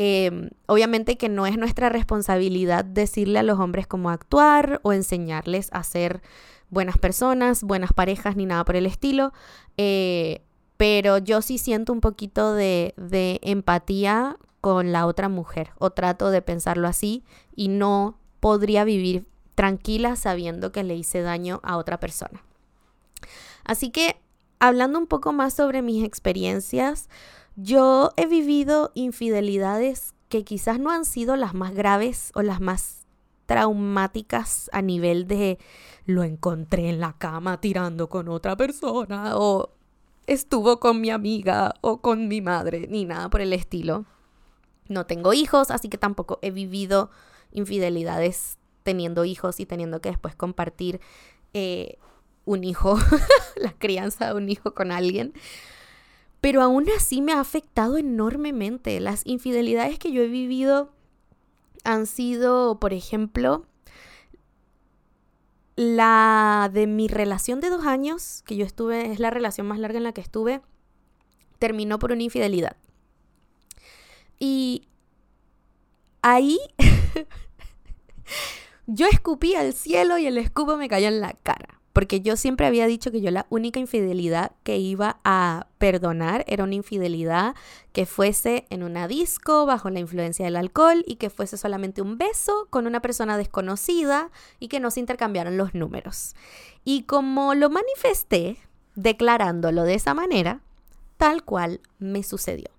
Em, obviamente que no es nuestra responsabilidad decirle a los hombres cómo actuar o enseñarles a ser buenas personas, buenas parejas, ni nada por el estilo. Eh, pero yo sí siento un poquito de, de empatía con la otra mujer o trato de pensarlo así y no podría vivir tranquila sabiendo que le hice daño a otra persona. Así que hablando un poco más sobre mis experiencias, yo he vivido infidelidades que quizás no han sido las más graves o las más traumáticas a nivel de lo encontré en la cama tirando con otra persona o estuvo con mi amiga o con mi madre, ni nada por el estilo. No tengo hijos, así que tampoco he vivido infidelidades teniendo hijos y teniendo que después compartir eh, un hijo, la crianza de un hijo con alguien pero aún así me ha afectado enormemente. Las infidelidades que yo he vivido han sido, por ejemplo, la de mi relación de dos años, que yo estuve, es la relación más larga en la que estuve, terminó por una infidelidad. Y ahí yo escupí al cielo y el escupo me cayó en la cara porque yo siempre había dicho que yo la única infidelidad que iba a perdonar era una infidelidad que fuese en una disco bajo la influencia del alcohol y que fuese solamente un beso con una persona desconocida y que no se intercambiaron los números. Y como lo manifesté declarándolo de esa manera, tal cual me sucedió.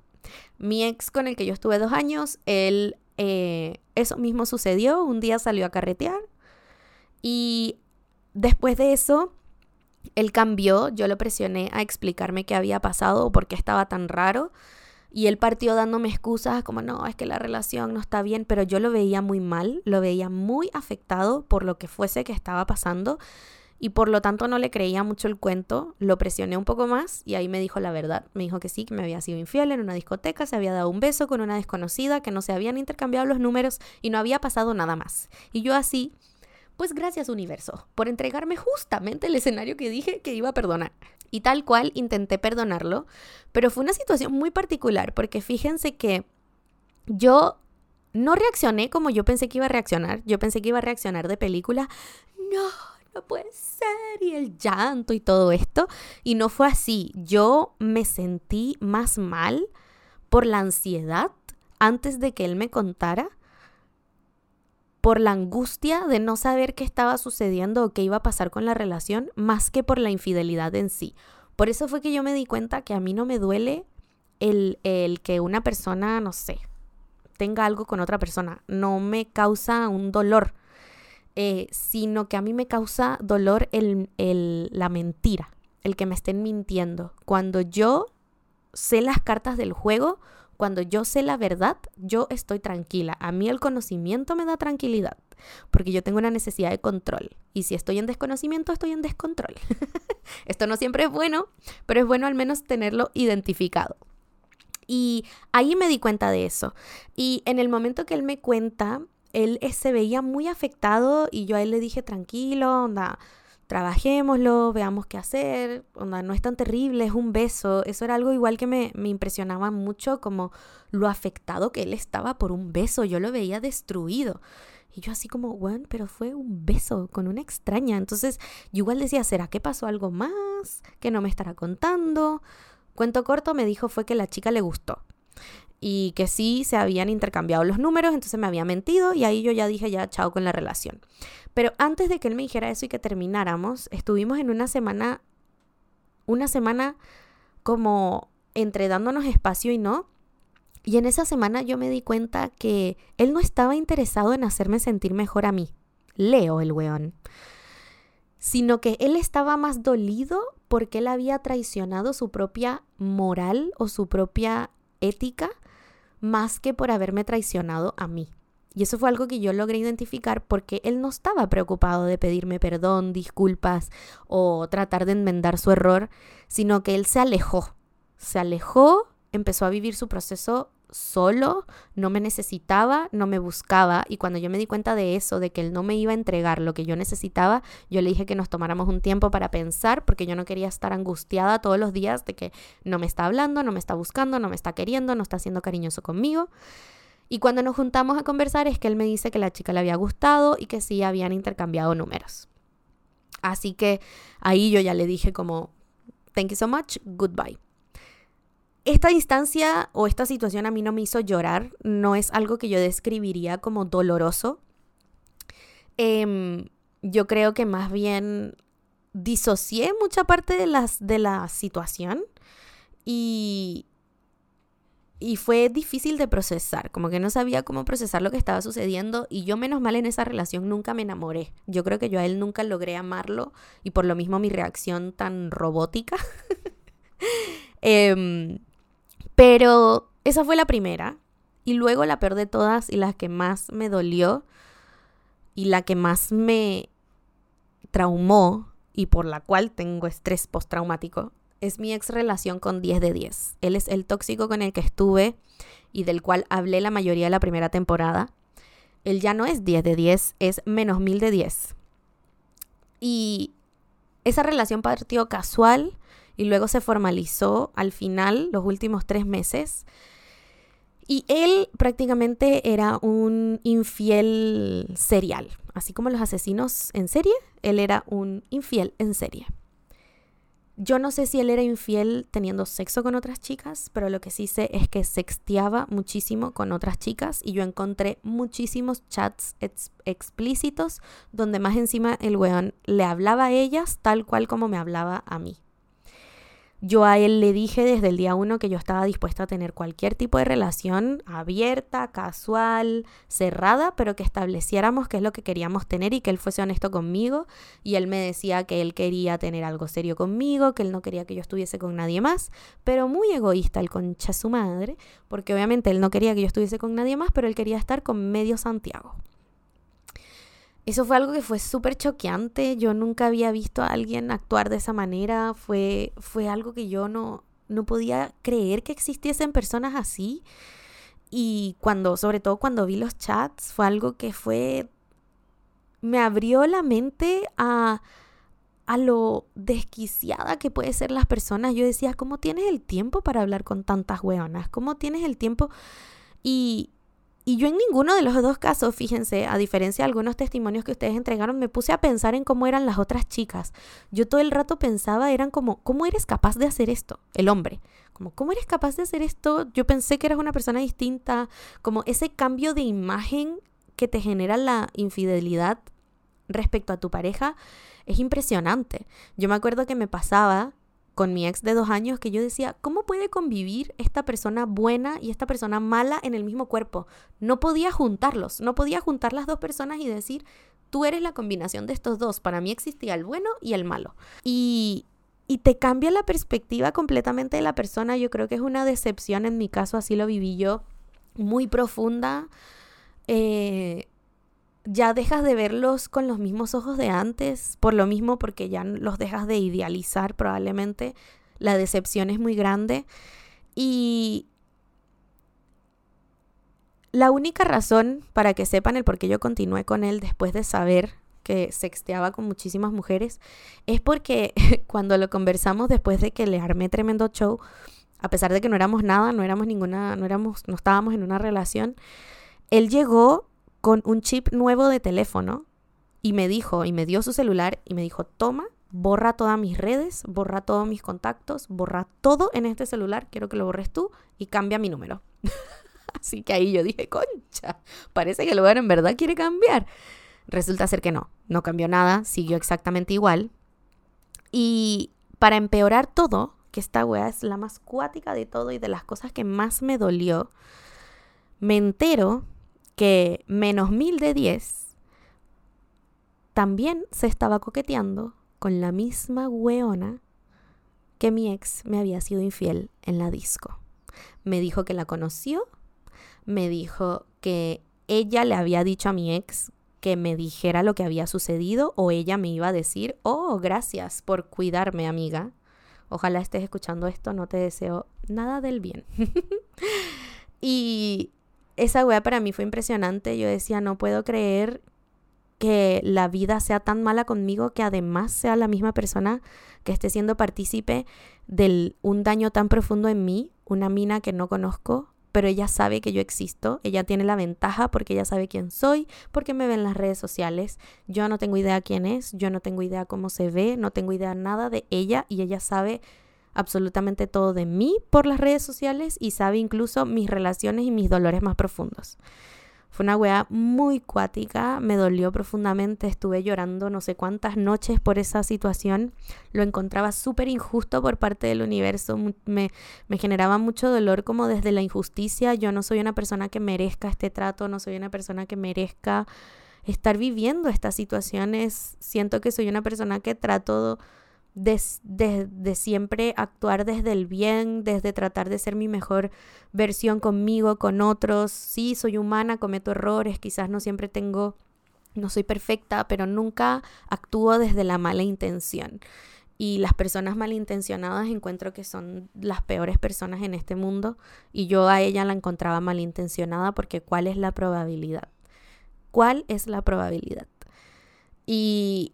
Mi ex con el que yo estuve dos años, él, eh, eso mismo sucedió, un día salió a carretear y Después de eso, él cambió, yo lo presioné a explicarme qué había pasado o por qué estaba tan raro. Y él partió dándome excusas como, no, es que la relación no está bien, pero yo lo veía muy mal, lo veía muy afectado por lo que fuese que estaba pasando y por lo tanto no le creía mucho el cuento, lo presioné un poco más y ahí me dijo la verdad, me dijo que sí, que me había sido infiel en una discoteca, se había dado un beso con una desconocida, que no se habían intercambiado los números y no había pasado nada más. Y yo así Pues gracias universo por entregarme justamente el escenario que dije que iba a perdonar. Y tal cual intenté perdonarlo, pero fue una situación muy particular porque fíjense que yo no reaccioné como yo pensé que iba a reaccionar. Yo pensé que iba a reaccionar de película. No, no puede ser. Y el llanto y todo esto. Y no fue así. Yo me sentí más mal por la ansiedad antes de que él me contara por la angustia de no saber qué estaba sucediendo o qué iba a pasar con la relación, más que por la infidelidad en sí. Por eso fue que yo me di cuenta que a mí no me duele el, el que una persona, no sé, tenga algo con otra persona. No me causa un dolor, eh, sino que a mí me causa dolor el, el, la mentira, el que me estén mintiendo. Cuando yo sé las cartas del juego, cuando yo sé la verdad, yo estoy tranquila. A mí el conocimiento me da tranquilidad, porque yo tengo una necesidad de control. Y si estoy en desconocimiento, estoy en descontrol. Esto no siempre es bueno, pero es bueno al menos tenerlo identificado. Y ahí me di cuenta de eso. Y en el momento que él me cuenta, él eh, se veía muy afectado y yo a él le dije, tranquilo, onda, trabajémoslo, veamos qué hacer, onda, no es tan terrible, es un beso. Eso era algo igual que me, me impresionaba mucho, como lo afectado que él estaba por un beso. Yo lo veía destruido. Y yo así como, bueno, pero fue un beso con una extraña. Entonces yo igual decía, ¿será que pasó algo más? ¿Que no me estará contando? Cuento corto me dijo fue que la chica le gustó y que sí se habían intercambiado los números, entonces me había mentido y ahí yo ya dije ya chao con la relación. Pero antes de que él me dijera eso y que termináramos, estuvimos en una semana, una semana como entre dándonos espacio y no. Y en esa semana yo me di cuenta que él no estaba interesado en hacerme sentir mejor a mí. Leo el weón. Sino que él estaba más dolido porque él había traicionado su propia moral o su propia ética más que por haberme traicionado a mí. Y eso fue algo que yo logré identificar porque él no estaba preocupado de pedirme perdón, disculpas o tratar de enmendar su error, sino que él se alejó. Se alejó, empezó a vivir su proceso solo, no me necesitaba, no me buscaba y cuando yo me di cuenta de eso, de que él no me iba a entregar lo que yo necesitaba, yo le dije que nos tomáramos un tiempo para pensar porque yo no quería estar angustiada todos los días de que no me está hablando, no me está buscando, no me está queriendo, no está siendo cariñoso conmigo. Y cuando nos juntamos a conversar es que él me dice que la chica le había gustado y que sí habían intercambiado números. Así que ahí yo ya le dije como, thank you so much, goodbye. Esta distancia o esta situación a mí no me hizo llorar, no es algo que yo describiría como doloroso. Eh, yo creo que más bien disocié mucha parte de, las, de la situación y, y fue difícil de procesar, como que no sabía cómo procesar lo que estaba sucediendo y yo menos mal en esa relación nunca me enamoré. Yo creo que yo a él nunca logré amarlo y por lo mismo mi reacción tan robótica. eh, pero esa fue la primera y luego la peor de todas y la que más me dolió y la que más me traumó y por la cual tengo estrés postraumático es mi ex relación con 10 de 10. Él es el tóxico con el que estuve y del cual hablé la mayoría de la primera temporada. Él ya no es 10 de 10, es menos 1000 de 10. Y esa relación partió casual y luego se formalizó al final, los últimos tres meses. Y él prácticamente era un infiel serial. Así como los asesinos en serie, él era un infiel en serie. Yo no sé si él era infiel teniendo sexo con otras chicas, pero lo que sí sé es que sexteaba muchísimo con otras chicas y yo encontré muchísimos chats ex explícitos donde más encima el weón le hablaba a ellas tal cual como me hablaba a mí. Yo a él le dije desde el día uno que yo estaba dispuesta a tener cualquier tipo de relación abierta, casual, cerrada, pero que estableciéramos qué es lo que queríamos tener y que él fuese honesto conmigo. Y él me decía que él quería tener algo serio conmigo, que él no quería que yo estuviese con nadie más, pero muy egoísta el concha su madre, porque obviamente él no quería que yo estuviese con nadie más, pero él quería estar con medio Santiago. Eso fue algo que fue súper choqueante. Yo nunca había visto a alguien actuar de esa manera. Fue, fue algo que yo no, no podía creer que existiesen personas así. Y cuando, sobre todo cuando vi los chats, fue algo que fue me abrió la mente a, a lo desquiciada que puede ser las personas. Yo decía, ¿cómo tienes el tiempo para hablar con tantas hueonas? ¿Cómo tienes el tiempo? Y, y yo en ninguno de los dos casos, fíjense, a diferencia de algunos testimonios que ustedes entregaron, me puse a pensar en cómo eran las otras chicas. Yo todo el rato pensaba, eran como, ¿cómo eres capaz de hacer esto? El hombre. Como, ¿cómo eres capaz de hacer esto? Yo pensé que eras una persona distinta. Como ese cambio de imagen que te genera la infidelidad respecto a tu pareja es impresionante. Yo me acuerdo que me pasaba con mi ex de dos años que yo decía, ¿cómo puede convivir esta persona buena y esta persona mala en el mismo cuerpo? No podía juntarlos, no podía juntar las dos personas y decir, tú eres la combinación de estos dos. Para mí existía el bueno y el malo. Y, y te cambia la perspectiva completamente de la persona. Yo creo que es una decepción, en mi caso así lo viví yo, muy profunda eh, ya dejas de verlos con los mismos ojos de antes, por lo mismo porque ya los dejas de idealizar probablemente, la decepción es muy grande. Y la única razón para que sepan el por qué yo continué con él después de saber que sexteaba con muchísimas mujeres es porque cuando lo conversamos después de que le armé tremendo show, a pesar de que no éramos nada, no éramos ninguna, no éramos, no estábamos en una relación, él llegó con un chip nuevo de teléfono y me dijo, y me dio su celular y me dijo, toma, borra todas mis redes, borra todos mis contactos, borra todo en este celular, quiero que lo borres tú y cambia mi número. Así que ahí yo dije, concha, parece que el lugar en verdad quiere cambiar. Resulta ser que no, no cambió nada, siguió exactamente igual. Y para empeorar todo, que esta wea es la más cuática de todo y de las cosas que más me dolió, me entero que menos mil de 10 también se estaba coqueteando con la misma weona que mi ex me había sido infiel en la disco. Me dijo que la conoció, me dijo que ella le había dicho a mi ex que me dijera lo que había sucedido o ella me iba a decir, oh, gracias por cuidarme, amiga. Ojalá estés escuchando esto, no te deseo nada del bien. y esa wea para mí fue impresionante. Yo decía, no puedo creer que la vida sea tan mala conmigo que además sea la misma persona que esté siendo partícipe de un daño tan profundo en mí, una mina que no conozco, pero ella sabe que yo existo, ella tiene la ventaja porque ella sabe quién soy, porque me ve en las redes sociales, yo no tengo idea quién es, yo no tengo idea cómo se ve, no tengo idea nada de ella y ella sabe absolutamente todo de mí por las redes sociales y sabe incluso mis relaciones y mis dolores más profundos. Fue una weá muy cuática, me dolió profundamente, estuve llorando no sé cuántas noches por esa situación, lo encontraba súper injusto por parte del universo, me, me generaba mucho dolor como desde la injusticia, yo no soy una persona que merezca este trato, no soy una persona que merezca estar viviendo estas situaciones, siento que soy una persona que trato de, siempre actuar desde el bien, desde tratar de ser mi mejor versión conmigo, con otros. Sí, soy humana, cometo errores, quizás no siempre tengo, no soy perfecta, pero nunca actúo desde la mala intención. Y las personas malintencionadas encuentro que son las peores personas en este mundo. Y yo a ella la encontraba malintencionada porque ¿cuál es la probabilidad? ¿Cuál es la probabilidad? Y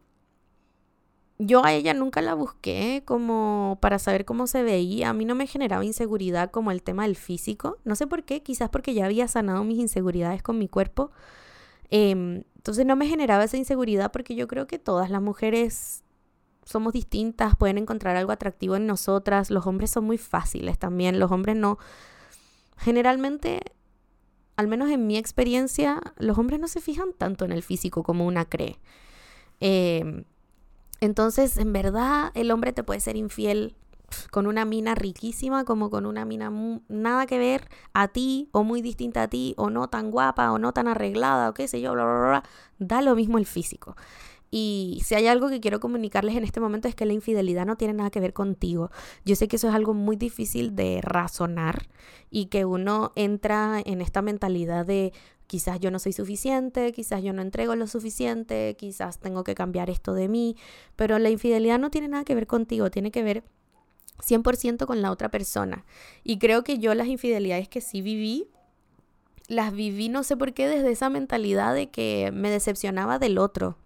yo a ella nunca la busqué como para saber cómo se veía. A mí no me generaba inseguridad como el tema del físico. No sé por qué, quizás porque ya había sanado mis inseguridades con mi cuerpo. Em, entonces no me generaba esa inseguridad porque yo creo que todas las mujeres somos distintas, pueden encontrar algo atractivo en nosotras. Los hombres son muy fáciles también. Los hombres no... Generalmente, al menos en mi experiencia, los hombres no se fijan tanto en el físico como una cree. Eh, entonces, en verdad, el hombre te puede ser infiel con una mina riquísima como con una mina nada que ver a ti o muy distinta a ti o no tan guapa o no tan arreglada o qué sé yo, bla, bla, bla, da lo mismo el físico. Y si hay algo que quiero comunicarles en este momento es que la infidelidad no tiene nada que ver contigo. Yo sé que eso es algo muy difícil de razonar y que uno entra en esta mentalidad de quizás yo no soy suficiente, quizás yo no entrego lo suficiente, quizás tengo que cambiar esto de mí, pero la infidelidad no tiene nada que ver contigo, tiene que ver 100% con la otra persona. Y creo que yo las infidelidades que sí viví las viví no sé por qué desde esa mentalidad de que me decepcionaba del otro.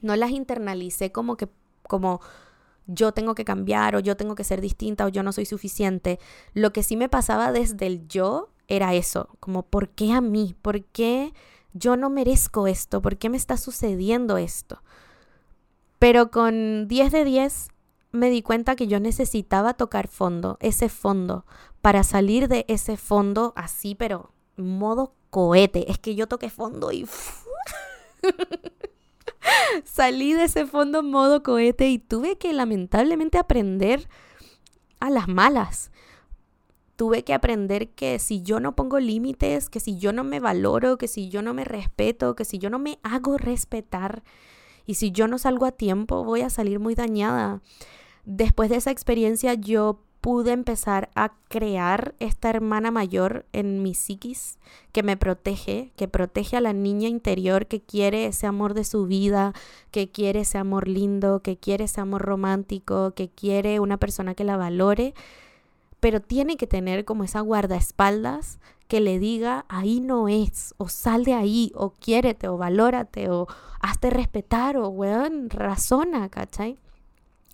No las internalicé como que como yo tengo que cambiar o yo tengo que ser distinta o yo no soy suficiente. Lo que sí me pasaba desde el yo era eso, como ¿por qué a mí? ¿Por qué yo no merezco esto? ¿Por qué me está sucediendo esto? Pero con 10 de 10 me di cuenta que yo necesitaba tocar fondo, ese fondo, para salir de ese fondo así, pero modo cohete. Es que yo toqué fondo y... Salí de ese fondo modo cohete y tuve que lamentablemente aprender a las malas. Tuve que aprender que si yo no pongo límites, que si yo no me valoro, que si yo no me respeto, que si yo no me hago respetar y si yo no salgo a tiempo, voy a salir muy dañada. Después de esa experiencia yo pude empezar a crear esta hermana mayor en mi psiquis que me protege, que protege a la niña interior que quiere ese amor de su vida, que quiere ese amor lindo, que quiere ese amor romántico, que quiere una persona que la valore, pero tiene que tener como esa guardaespaldas que le diga ahí no es, o sal de ahí, o quiérete, o valórate, o hazte respetar, o weón, razona, ¿cachai?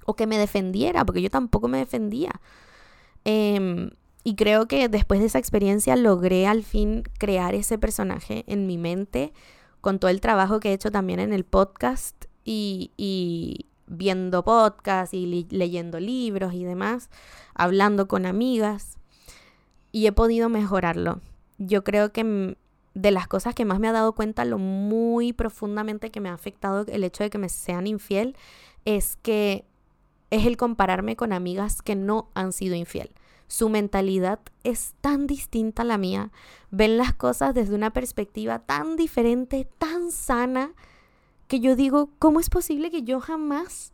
o que me defendiera, porque yo tampoco me defendía. Em, y creo que después de esa experiencia logré al fin crear ese personaje en mi mente con todo el trabajo que he hecho también en el podcast y, y viendo podcast y leyendo libros y demás, hablando con amigas y he podido mejorarlo. Yo creo que de las cosas que más me ha dado cuenta, lo muy profundamente que me ha afectado el hecho de que me sean infiel, es que es el compararme con amigas que no han sido infiel. Su mentalidad es tan distinta a la mía, ven las cosas desde una perspectiva tan diferente, tan sana, que yo digo, ¿cómo es posible que yo jamás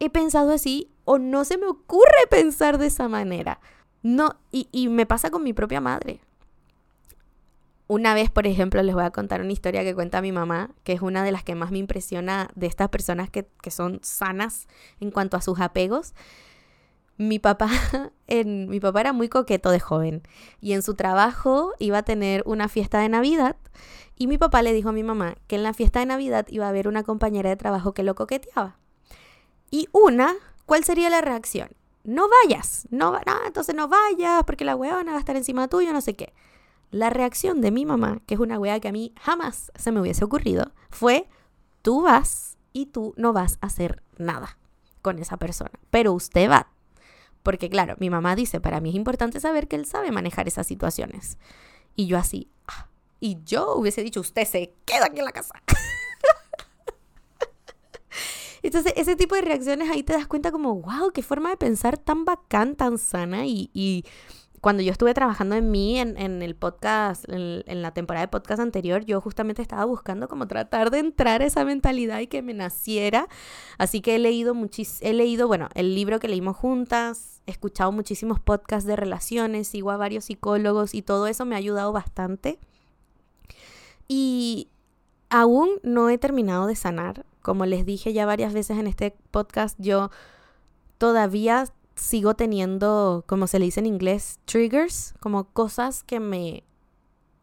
he pensado así o no se me ocurre pensar de esa manera? No, y, y me pasa con mi propia madre. Una vez, por ejemplo, les voy a contar una historia que cuenta mi mamá, que es una de las que más me impresiona de estas personas que, son sanas en cuanto a sus apegos. Mi papá, en, mi papá era muy coqueto de joven y en su trabajo iba a tener una fiesta de Navidad y mi papá le dijo a mi mamá que en la fiesta de Navidad iba a haber una compañera de trabajo que lo coqueteaba. Y una, ¿cuál sería la reacción? No vayas, no, no entonces no vayas porque la weona va a estar encima tuyo, no sé qué. La reacción de mi mamá, que es una wea que a mí jamás se me hubiese ocurrido, fue, tú vas y tú no vas a hacer nada con esa persona, pero usted va. Porque claro, mi mamá dice, para mí es importante saber que él sabe manejar esas situaciones. Y yo así, ah, y yo hubiese dicho, usted se queda aquí en la casa. Entonces, ese tipo de reacciones ahí te das cuenta como, wow, qué forma de pensar tan bacán, tan sana y, y cuando yo estuve trabajando en mí, en, el podcast, en, la temporada de podcast anterior, yo justamente estaba buscando como tratar de entrar a esa mentalidad y que me naciera. Así que he leído muchísimo, he leído, bueno, el libro que leímos juntas, he escuchado muchísimos podcasts de relaciones, sigo a varios psicólogos y todo eso me ha ayudado bastante. Y aún no he terminado de sanar. Como les dije ya varias veces en este podcast, yo todavía sigo teniendo, como se le dice en inglés, triggers, como cosas que me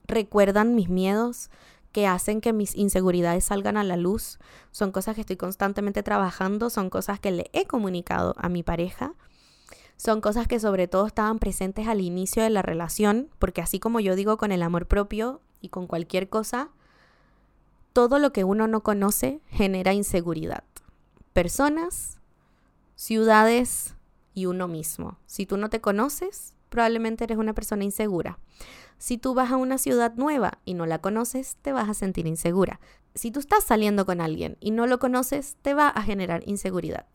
recuerdan mis miedos, que hacen que mis inseguridades salgan a la luz. Son cosas que estoy constantemente trabajando, son cosas que le he comunicado a mi pareja. Son cosas que sobre todo estaban presentes al inicio de la relación, porque así como yo digo con el amor propio y con cualquier cosa, todo lo que uno no conoce genera inseguridad. Personas, ciudades, y uno mismo. Si tú no te conoces, probablemente eres una persona insegura. Si tú vas a una ciudad nueva y no la conoces, te vas a sentir insegura. Si tú estás saliendo con alguien y no lo conoces, te va a generar inseguridad.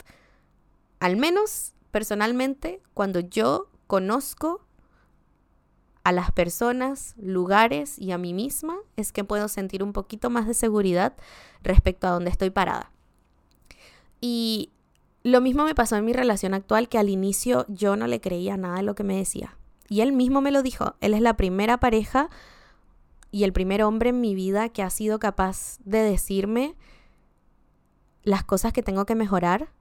Al menos, personalmente, cuando yo conozco a las personas, lugares y a mí misma, es que puedo sentir un poquito más de seguridad respecto a dónde estoy parada. Y lo mismo me pasó en mi relación actual, que al inicio yo no le creía nada de lo que me decía. Y él mismo me lo dijo. Él es la primera pareja y el primer hombre en mi vida que ha sido capaz de decirme las cosas que tengo que mejorar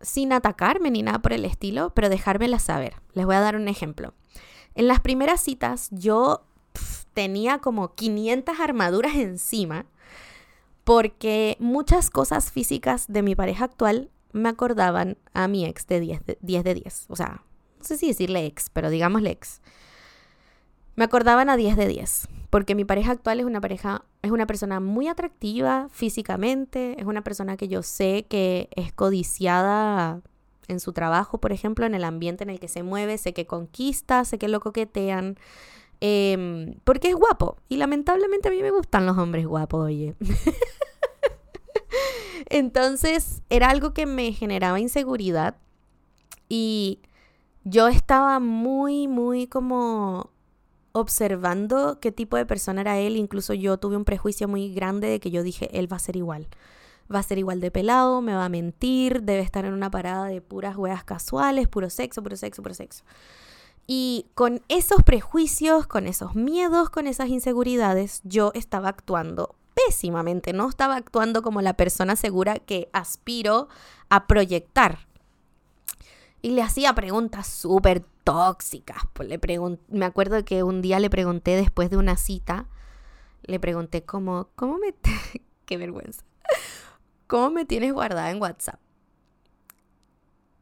sin atacarme ni nada por el estilo, pero dejármelas saber. Les voy a dar un ejemplo. En las primeras citas yo tenía como 500 armaduras encima porque muchas cosas físicas de mi pareja actual me acordaban a mi ex de 10 de 10. De 10. O sea, no sé si decirle ex, pero digámosle ex. Me acordaban a 10 de 10, porque mi pareja actual es una pareja, es una persona muy atractiva físicamente, es una persona que yo sé que es codiciada en su trabajo, por ejemplo, en el ambiente en el que se mueve, sé que conquista, sé que lo coquetean, em, porque es guapo. Y lamentablemente a mí me gustan los hombres guapos, oye. Entonces era algo que me generaba inseguridad y yo estaba muy, muy como observando qué tipo de persona era él. Incluso yo tuve un prejuicio muy grande de que yo dije, él va a ser igual. Va a ser igual de pelado, me va a mentir, debe estar en una parada de puras hueas casuales, puro sexo, puro sexo, puro sexo. Y con esos prejuicios, con esos miedos, con esas inseguridades, yo estaba actuando pésimamente, no estaba actuando como la persona segura que aspiro a proyectar. Y le hacía preguntas súper tóxicas. Pues le me acuerdo que un día le pregunté después de una cita, le pregunté cómo, ¿cómo me... qué vergüenza. ¿Cómo me tienes guardada en WhatsApp?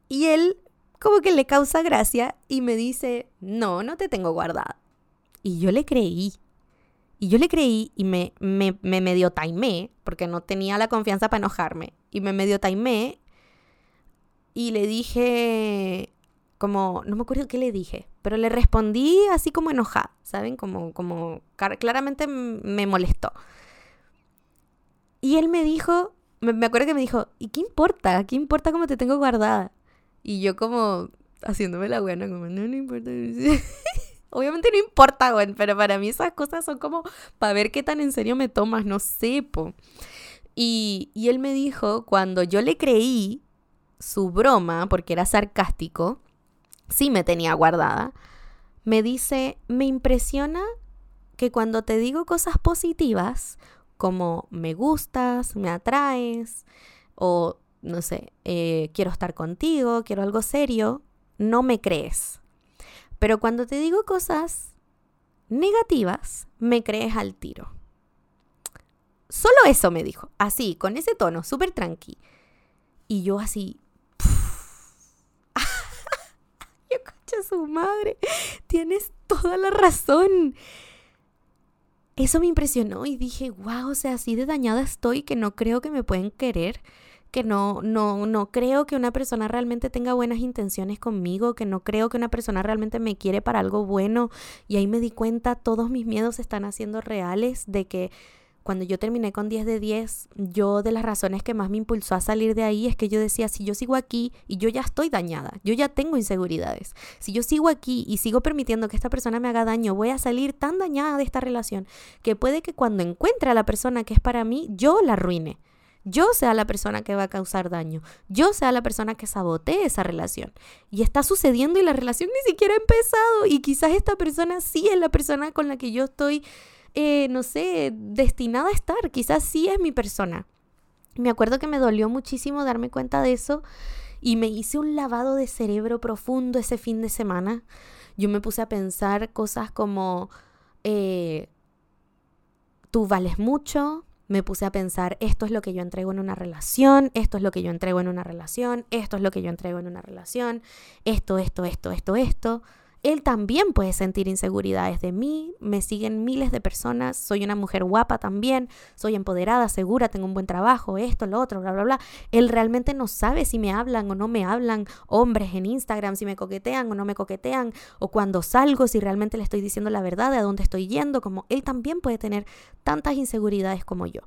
Y él como que le causa gracia y me dice, no, no te tengo guardada. Y yo le creí. Y yo le creí y me, me, me medio taimé, porque no tenía la confianza para enojarme. Y me medio taimé y le dije, como, no me acuerdo qué le dije, pero le respondí así como enojada, ¿saben? Como, como, claramente me molestó. Y él me dijo, me, me acuerdo que me dijo, ¿y qué importa? ¿Qué importa cómo te tengo guardada? Y yo como haciéndome la buena, como, no, no importa. Obviamente no importa, güey, pero para mí esas cosas son como para ver qué tan en serio me tomas, no sé. Y, y él me dijo, cuando yo le creí su broma, porque era sarcástico, sí me tenía guardada, me dice, me impresiona que cuando te digo cosas positivas, como me gustas, me atraes, o no sé, eh, quiero estar contigo, quiero algo serio, no me crees. Pero cuando te digo cosas negativas, me crees al tiro. Solo eso me dijo, así, con ese tono, súper tranqui. Y yo así... yo concha su madre, tienes toda la razón. Eso me impresionó y dije, wow, o sea, así de dañada estoy que no creo que me pueden querer que no, no, no creo que una persona realmente tenga buenas intenciones conmigo, que no creo que una persona realmente me quiere para algo bueno. Y ahí me di cuenta, todos mis miedos están haciendo reales de que cuando yo terminé con 10 de 10, yo de las razones que más me impulsó a salir de ahí es que yo decía, si yo sigo aquí y yo ya estoy dañada, yo ya tengo inseguridades, si yo sigo aquí y sigo permitiendo que esta persona me haga daño, voy a salir tan dañada de esta relación que puede que cuando encuentre a la persona que es para mí, yo la arruine yo sea la persona que va a causar daño, yo sea la persona que sabotee esa relación. Y está sucediendo y la relación ni siquiera ha empezado y quizás esta persona sí es la persona con la que yo estoy, eh, no sé, destinada a estar, quizás sí es mi persona. Me acuerdo que me dolió muchísimo darme cuenta de eso y me hice un lavado de cerebro profundo ese fin de semana. Yo me puse a pensar cosas como, eh, tú vales mucho, me puse a pensar, esto es lo que yo entrego en una relación, esto es lo que yo entrego en una relación, esto es lo que yo entrego en una relación, esto, esto, esto, esto, esto. Él también puede sentir inseguridades de mí, me siguen miles de personas, soy una mujer guapa también, soy empoderada, segura, tengo un buen trabajo, esto, lo otro, bla, bla, bla. Él realmente no sabe si me hablan o no me hablan hombres en Instagram, si me coquetean o no me coquetean, o cuando salgo, si realmente le estoy diciendo la verdad de a dónde estoy yendo, como él también puede tener tantas inseguridades como yo.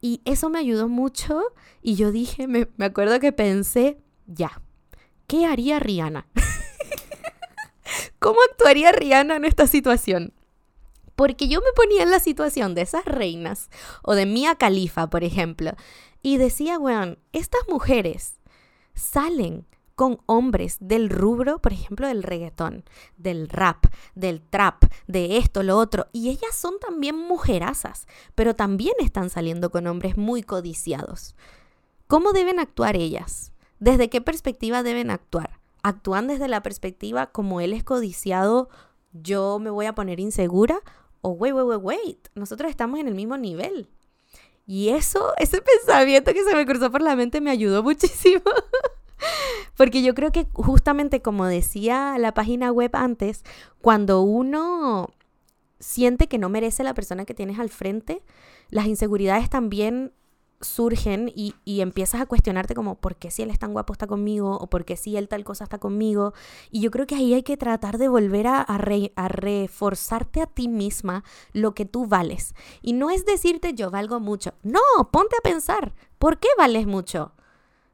Y eso me ayudó mucho y yo dije, me, me acuerdo que pensé, ya, ¿qué haría Rihanna? ¿Cómo actuaría Rihanna en esta situación? Porque yo me ponía en la situación de esas reinas o de Mia Khalifa, por ejemplo, y decía, weón, estas mujeres salen con hombres del rubro, por ejemplo, del reggaetón, del rap, del trap, de esto, lo otro, y ellas son también mujerazas, pero también están saliendo con hombres muy codiciados. ¿Cómo deben actuar ellas? ¿Desde qué perspectiva deben actuar? Actúan desde la perspectiva como él es codiciado yo me voy a poner insegura o wait, wait, wait, wait, nosotros estamos en el mismo nivel. Y eso, ese pensamiento que se me cruzó por la mente me ayudó muchísimo. Porque yo creo que justamente como decía la página web antes, cuando uno siente que no merece la persona que tienes al frente, las inseguridades también surgen y, empiezas a cuestionarte como, ¿por qué si él es tan guapo está conmigo? ¿O por qué si él tal cosa está conmigo? Y yo creo que ahí hay que tratar de volver a, a reforzarte a ti misma lo que tú vales. Y no es decirte yo valgo mucho. No, ponte a pensar, ¿por qué vales mucho?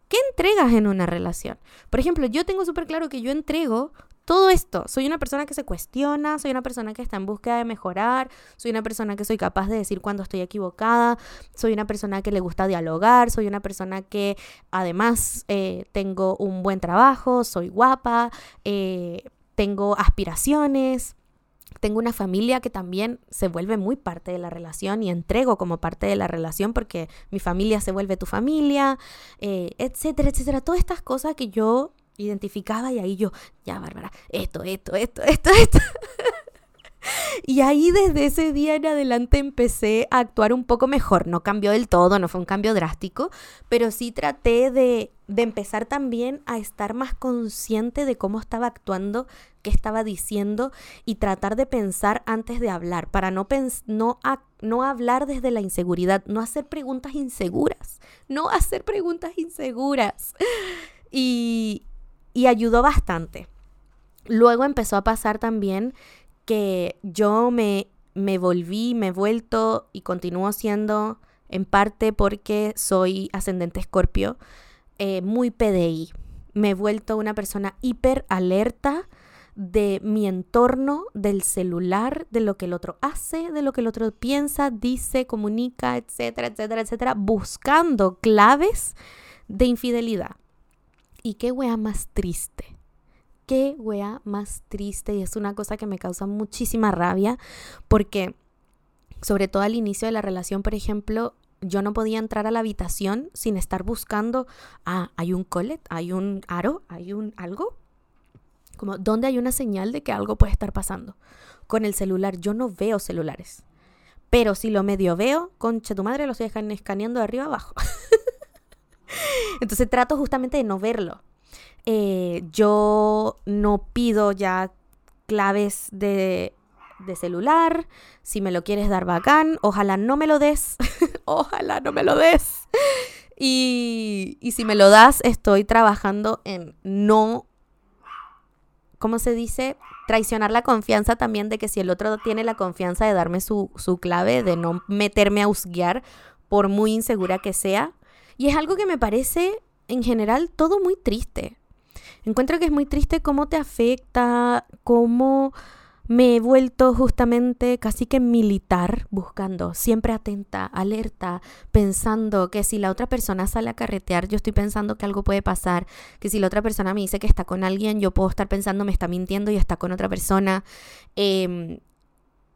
¿Qué entregas en una relación? Por ejemplo, yo tengo súper claro que yo entrego todo esto. Soy una persona que se cuestiona, soy una persona que está en búsqueda de mejorar, soy una persona que soy capaz de decir cuando estoy equivocada, soy una persona que le gusta dialogar, soy una persona que además eh, tengo un buen trabajo, soy guapa, eh, tengo aspiraciones. Tengo una familia que también se vuelve muy parte de la relación y entrego como parte de la relación porque mi familia se vuelve tu familia, eh, etcétera, etcétera. Todas estas cosas que yo identificaba y ahí yo, ya Bárbara, esto, esto, esto, esto, esto. y ahí desde ese día en adelante empecé a actuar un poco mejor. No cambió del todo, no fue un cambio drástico, pero sí traté de, de empezar también a estar más consciente de cómo estaba actuando, qué estaba diciendo y tratar de pensar antes de hablar, para no, no, no hablar desde la inseguridad, no hacer preguntas inseguras, no hacer preguntas inseguras. Y, y ayudó bastante. Luego empezó a pasar también que yo me, me volví, me he vuelto y continúo siendo en parte porque soy ascendente escorpio, eh, muy PDI. Me he vuelto una persona hiper alerta de mi entorno, del celular, de lo que el otro hace, de lo que el otro piensa, dice, comunica, etcétera, etcétera, etcétera, buscando claves de infidelidad. Y qué wea más triste. Qué wea más triste. Y es una cosa que me causa muchísima rabia porque, sobre todo al inicio de la relación, por ejemplo, yo no podía entrar a la habitación sin estar buscando, ah, hay un colet, hay un aro, hay un algo. Como, ¿dónde hay una señal de que algo puede estar pasando? Con el celular, yo no veo celulares. Pero si lo medio veo, concha tu madre, lo estoy escaneando de arriba abajo. Entonces trato justamente de no verlo. Eh, yo no pido ya claves de, de celular. Si me lo quieres dar bacán, ojalá no me lo des. ojalá no me lo des. Y, y, si me lo das, estoy trabajando en no, ¿cómo se dice? Traicionar la confianza también de que si el otro tiene la confianza de darme su, su clave, de no meterme a husguear por muy insegura que sea, y es algo que me parece en general todo muy triste. Encuentro que es muy triste cómo te afecta, cómo me he vuelto justamente casi que militar, buscando, siempre atenta, alerta, pensando que si la otra persona sale a carretear, yo estoy pensando que algo puede pasar, que si la otra persona me dice que está con alguien, yo puedo estar pensando me está mintiendo y está con otra persona. Em,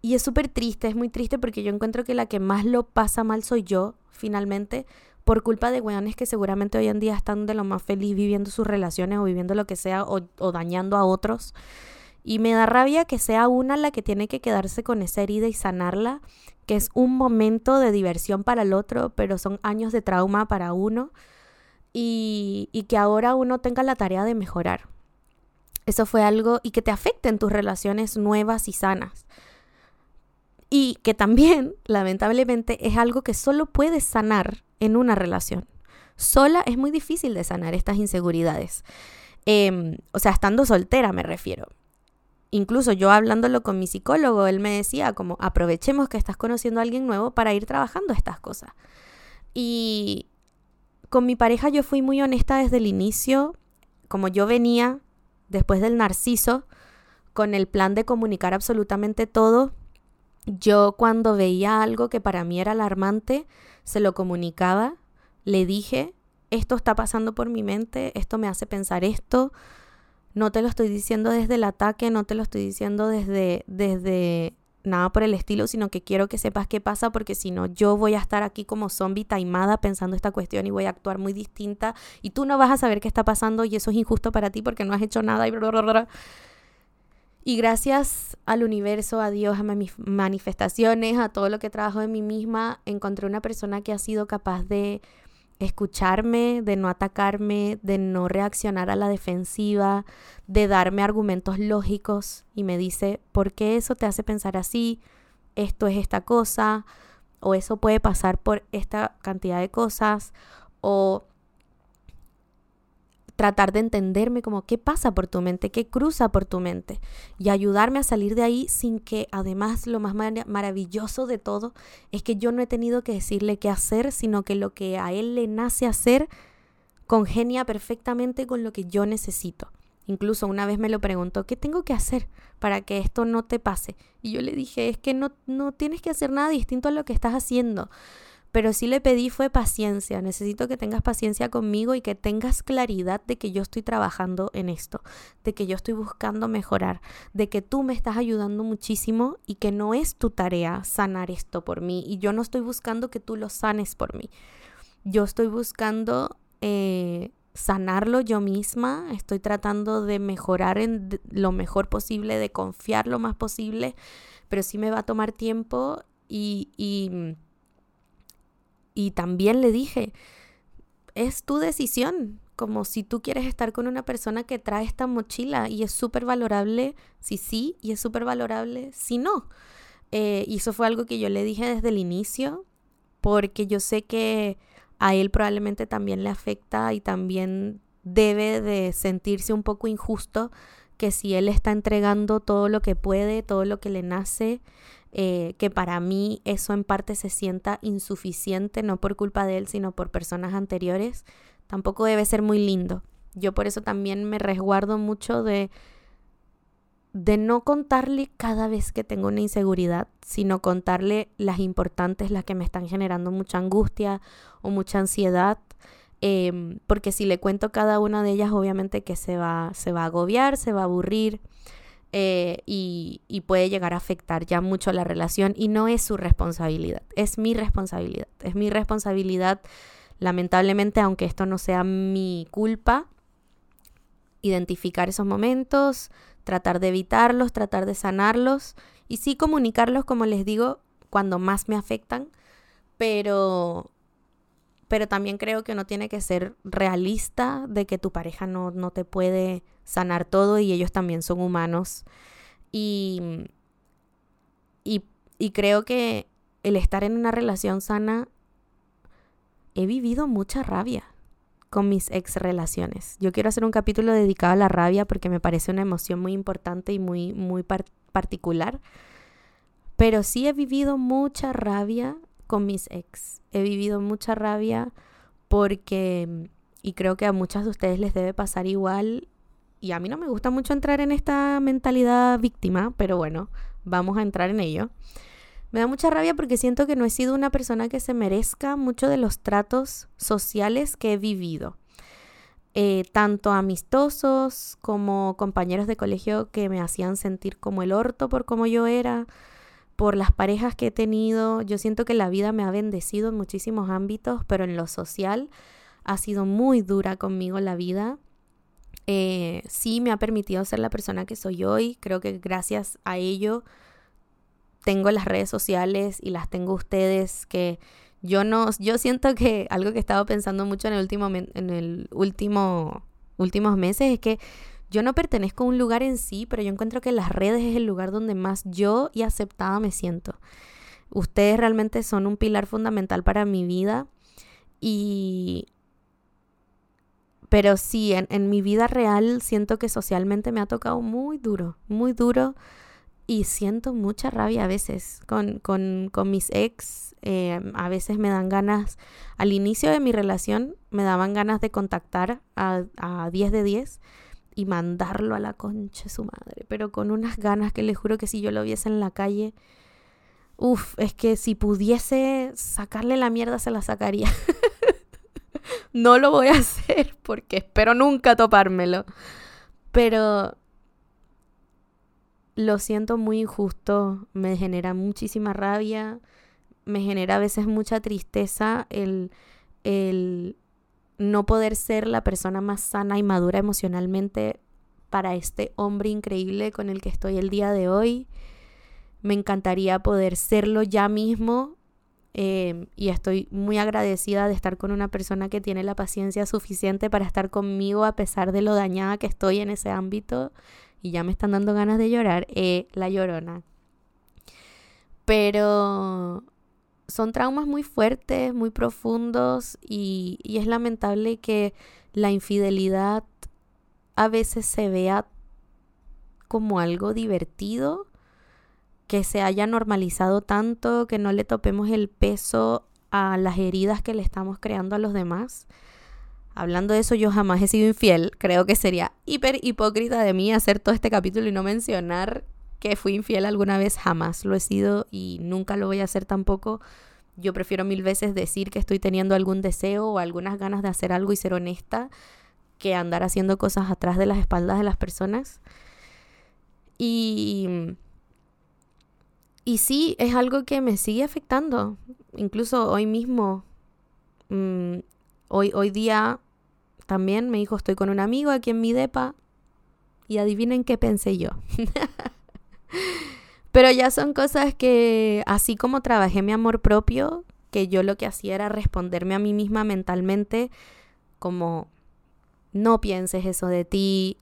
y es súper triste, es muy triste porque yo encuentro que la que más lo pasa mal soy yo, finalmente, por culpa de weones que seguramente hoy en día están de lo más feliz viviendo sus relaciones o viviendo lo que sea o, dañando a otros. Y me da rabia que sea una la que tiene que quedarse con esa herida y sanarla, que es un momento de diversión para el otro, pero son años de trauma para uno. Y, y que ahora uno tenga la tarea de mejorar. Eso fue algo y que te afecte en tus relaciones nuevas y sanas. Y que también, lamentablemente, es algo que solo puedes sanar en una relación. Sola es muy difícil de sanar estas inseguridades. Em, o sea, estando soltera me refiero. Incluso yo hablándolo con mi psicólogo, él me decía como aprovechemos que estás conociendo a alguien nuevo para ir trabajando estas cosas. Y con mi pareja yo fui muy honesta desde el inicio, como yo venía después del narciso, con el plan de comunicar absolutamente todo. Yo cuando veía algo que para mí era alarmante, se lo comunicaba, le dije, esto está pasando por mi mente, esto me hace pensar esto, no te lo estoy diciendo desde el ataque, no te lo estoy diciendo desde, desde nada por el estilo, sino que quiero que sepas qué pasa porque si no yo voy a estar aquí como zombie taimada pensando esta cuestión y voy a actuar muy distinta y tú no vas a saber qué está pasando y eso es injusto para ti porque no has hecho nada y Y gracias al universo, a Dios, a mis manifestaciones, a todo lo que trabajo en mí misma, encontré una persona que ha sido capaz de escucharme, de no atacarme, de no reaccionar a la defensiva, de darme argumentos lógicos y me dice, ¿por qué eso te hace pensar así? Esto es esta cosa, o eso puede pasar por esta cantidad de cosas, o tratar de entenderme como qué pasa por tu mente, qué cruza por tu mente y ayudarme a salir de ahí sin que además lo más maravilloso de todo es que yo no he tenido que decirle qué hacer, sino que lo que a él le nace hacer congenia perfectamente con lo que yo necesito. Incluso una vez me lo preguntó, ¿qué tengo que hacer para que esto no te pase? Y yo le dije, es que no, no tienes que hacer nada distinto a lo que estás haciendo pero sí le pedí fue paciencia. Necesito que tengas paciencia conmigo y que tengas claridad de que yo estoy trabajando en esto, de que yo estoy buscando mejorar, de que tú me estás ayudando muchísimo y que no es tu tarea sanar esto por mí y yo no estoy buscando que tú lo sanes por mí. Yo estoy buscando eh, sanarlo yo misma, estoy tratando de mejorar en lo mejor posible, de confiar lo más posible, pero sí me va a tomar tiempo y, y y también le dije, es tu decisión, como si tú quieres estar con una persona que trae esta mochila y es súper valorable si sí y es súper valorable si no. Eh, y eso fue algo que yo le dije desde el inicio, porque yo sé que a él probablemente también le afecta y también debe de sentirse un poco injusto que si él está entregando todo lo que puede, todo lo que le nace, eh, que para mí eso en parte se sienta insuficiente, no por culpa de él, sino por personas anteriores, tampoco debe ser muy lindo. Yo por eso también me resguardo mucho de, de no contarle cada vez que tengo una inseguridad, sino contarle las importantes, las que me están generando mucha angustia o mucha ansiedad. Em, porque si le cuento cada una de ellas, obviamente que se va, se va a agobiar, se va a aburrir. Eh, y, y, puede llegar a afectar ya mucho la relación y no es su responsabilidad, es mi responsabilidad, es mi responsabilidad, lamentablemente, aunque esto no sea mi culpa, identificar esos momentos, tratar de evitarlos, tratar de sanarlos y sí comunicarlos, como les digo, cuando más me afectan, pero pero también creo que uno tiene que ser realista de que tu pareja no, no te puede sanar todo y ellos también son humanos. Y, y, creo que el estar en una relación sana, he vivido mucha rabia con mis ex relaciones. Yo quiero hacer un capítulo dedicado a la rabia porque me parece una emoción muy importante y muy, muy particular. Pero sí he vivido mucha rabia con mis ex. He vivido mucha rabia porque, y creo que a muchas de ustedes les debe pasar igual, y a mí no me gusta mucho entrar en esta mentalidad víctima, pero bueno, vamos a entrar en ello. Me da mucha rabia porque siento que no he sido una persona que se merezca mucho de los tratos sociales que he vivido. Eh, tanto amistosos como compañeros de colegio que me hacían sentir como el orto por como yo era, por las parejas que he tenido. Yo siento que la vida me ha bendecido en muchísimos ámbitos, pero en lo social ha sido muy dura conmigo la vida. Eh, sí me ha permitido ser la persona que soy hoy. Creo que gracias a ello tengo las redes sociales y las tengo ustedes que yo no, yo siento que algo que he estado pensando mucho en el último, en el último, últimos meses es que yo no pertenezco a un lugar en sí, pero yo encuentro que las redes es el lugar donde más yo y aceptada me siento. Ustedes realmente son un pilar fundamental para mi vida y... Pero sí, en, en mi vida real siento que socialmente me ha tocado muy duro, muy duro y siento mucha rabia a veces con, con, con mis ex. Eh, a veces me dan ganas, al inicio de mi relación me daban ganas de contactar a, a 10 de 10 y mandarlo a la concha su madre, pero con unas ganas que le juro que si yo lo viese en la calle, uff, es que si pudiese sacarle la mierda se la sacaría. no lo voy a hacer porque espero nunca topármelo. Pero lo siento muy injusto, me genera muchísima rabia, me genera a veces mucha tristeza el, el no poder ser la persona más sana y madura emocionalmente para este hombre increíble con el que estoy el día de hoy. Me encantaría poder serlo ya mismo em, y estoy muy agradecida de estar con una persona que tiene la paciencia suficiente para estar conmigo a pesar de lo dañada que estoy en ese ámbito. Y ya me están dando ganas de llorar. Eh, la llorona. Pero son traumas muy fuertes, muy profundos y, y es lamentable que la infidelidad a veces se vea como algo divertido, que se haya normalizado tanto, que no le topemos el peso a las heridas que le estamos creando a los demás. Hablando de eso, yo jamás he sido infiel. Creo que sería hiper hipócrita de mí hacer todo este capítulo y no mencionar que fui infiel alguna vez. Jamás lo he sido y nunca lo voy a hacer tampoco. Yo prefiero mil veces decir que estoy teniendo algún deseo o algunas ganas de hacer algo y ser honesta que andar haciendo cosas atrás de las espaldas de las personas. Y, y sí, es algo que me sigue afectando. Incluso hoy mismo, mm, hoy, hoy día también me dijo, estoy con un amigo aquí en mi depa. Y adivinen qué pensé yo. Pero ya son cosas que, así como trabajé mi amor propio, que yo lo que hacía era responderme a mí misma mentalmente como no pienses eso de ti,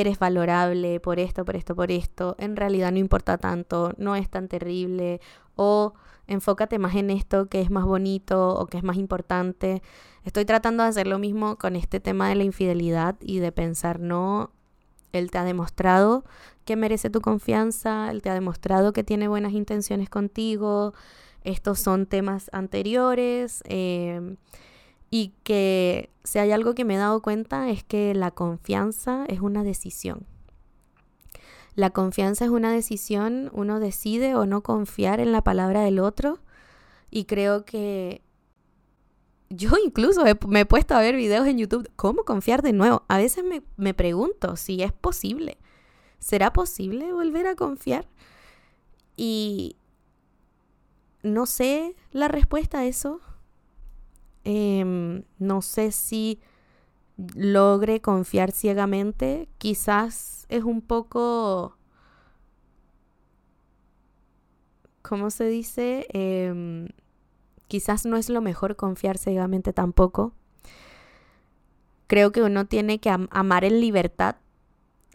eres valorable por esto, por esto, por esto, en realidad no importa tanto, no es tan terrible, o enfócate más en esto que es más bonito o que es más importante. Estoy tratando de hacer lo mismo con este tema de la infidelidad y de pensar, no, él te ha demostrado que merece tu confianza, él te ha demostrado que tiene buenas intenciones contigo, estos son temas anteriores. Eh, y que si hay algo que me he dado cuenta es que la confianza es una decisión. La confianza es una decisión, uno decide o no confiar en la palabra del otro y creo que yo incluso me he puesto a ver videos en YouTube, ¿cómo confiar de nuevo? A veces me, me pregunto si es posible. ¿Será posible volver a confiar? Y no sé la respuesta a eso, Em, no sé si logre confiar ciegamente. Quizás es un poco... ¿Cómo se dice? Em, quizás no es lo mejor confiar ciegamente tampoco. Creo que uno tiene que amar en libertad.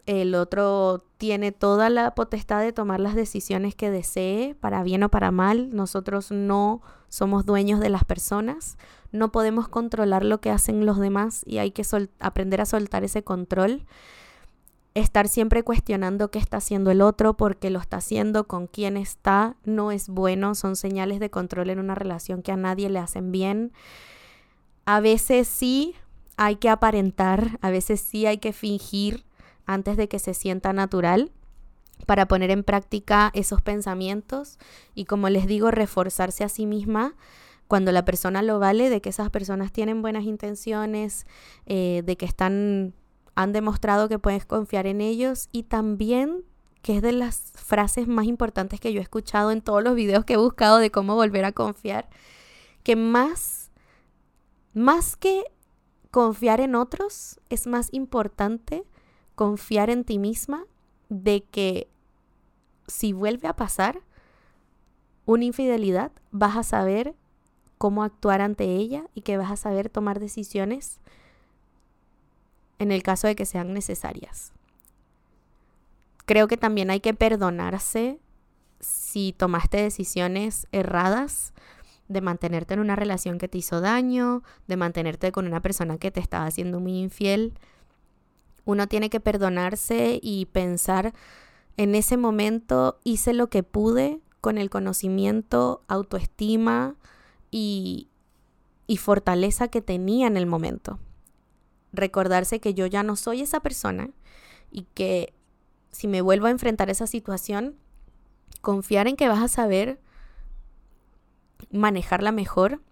El otro tiene toda la potestad de tomar las decisiones que desee, para bien o para mal. Nosotros no somos dueños de las personas no podemos controlar lo que hacen los demás y hay que aprender a soltar ese control. Estar siempre cuestionando qué está haciendo el otro, por qué lo está haciendo, con quién está, no es bueno, son señales de control en una relación que a nadie le hacen bien. A veces sí hay que aparentar, a veces sí hay que fingir antes de que se sienta natural para poner en práctica esos pensamientos y como les digo, reforzarse a sí misma cuando la persona lo vale, de que esas personas tienen buenas intenciones, eh, de que están, han demostrado que puedes confiar en ellos y también que es de las frases más importantes que yo he escuchado en todos los videos que he buscado de cómo volver a confiar, que más, más que confiar en otros, es más importante confiar en ti misma de que si vuelve a pasar una infidelidad, vas a saber cómo actuar ante ella y que vas a saber tomar decisiones en el caso de que sean necesarias. Creo que también hay que perdonarse si tomaste decisiones erradas de mantenerte en una relación que te hizo daño, de mantenerte con una persona que te estaba haciendo muy infiel. Uno tiene que perdonarse y pensar en ese momento hice lo que pude con el conocimiento, autoestima, y, fortaleza que tenía en el momento. Recordarse que yo ya no soy esa persona y que si me vuelvo a enfrentar esa situación, confiar en que vas a saber manejarla mejor.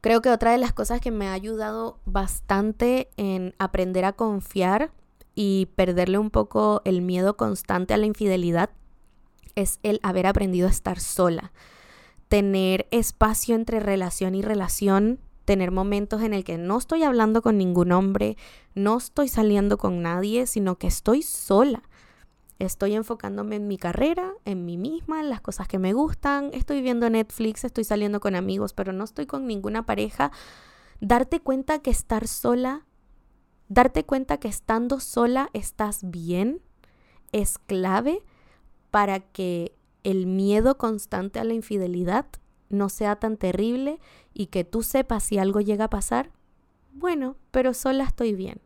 Creo que otra de las cosas que me ha ayudado bastante en aprender a confiar y perderle un poco el miedo constante a la infidelidad es el haber aprendido a estar sola tener espacio entre relación y relación, tener momentos en el que no estoy hablando con ningún hombre, no estoy saliendo con nadie, sino que estoy sola. Estoy enfocándome en mi carrera, en mí misma, en las cosas que me gustan, estoy viendo Netflix, estoy saliendo con amigos, pero no estoy con ninguna pareja. Darte cuenta que estar sola, darte cuenta que estando sola estás bien, es clave para que el miedo constante a la infidelidad no sea tan terrible y que tú sepas si algo llega a pasar. Bueno, pero sola estoy bien.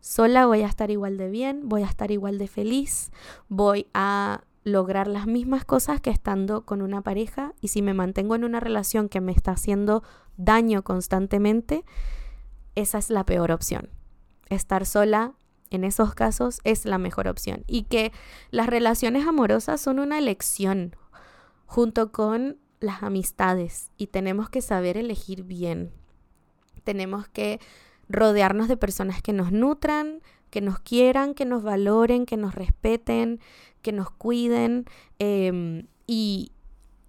Sola voy a estar igual de bien, voy a estar igual de feliz, voy a lograr las mismas cosas que estando con una pareja y si me mantengo en una relación que me está haciendo daño constantemente, esa es la peor opción. Estar sola en esos casos es la mejor opción y que las relaciones amorosas son una elección junto con las amistades y tenemos que saber elegir bien. Tenemos que rodearnos de personas que nos nutran, que nos quieran, que nos valoren, que nos respeten, que nos cuiden em, y,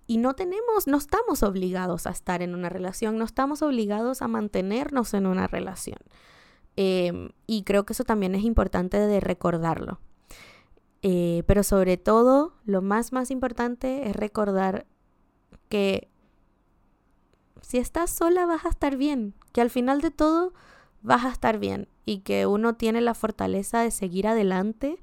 y no tenemos, no estamos obligados a estar en una relación, no estamos obligados a mantenernos en una relación. Em, y creo que eso también es importante de recordarlo. Eh, pero sobre todo, lo más, más importante es recordar que si estás sola vas a estar bien, que al final de todo vas a estar bien y que uno tiene la fortaleza de seguir adelante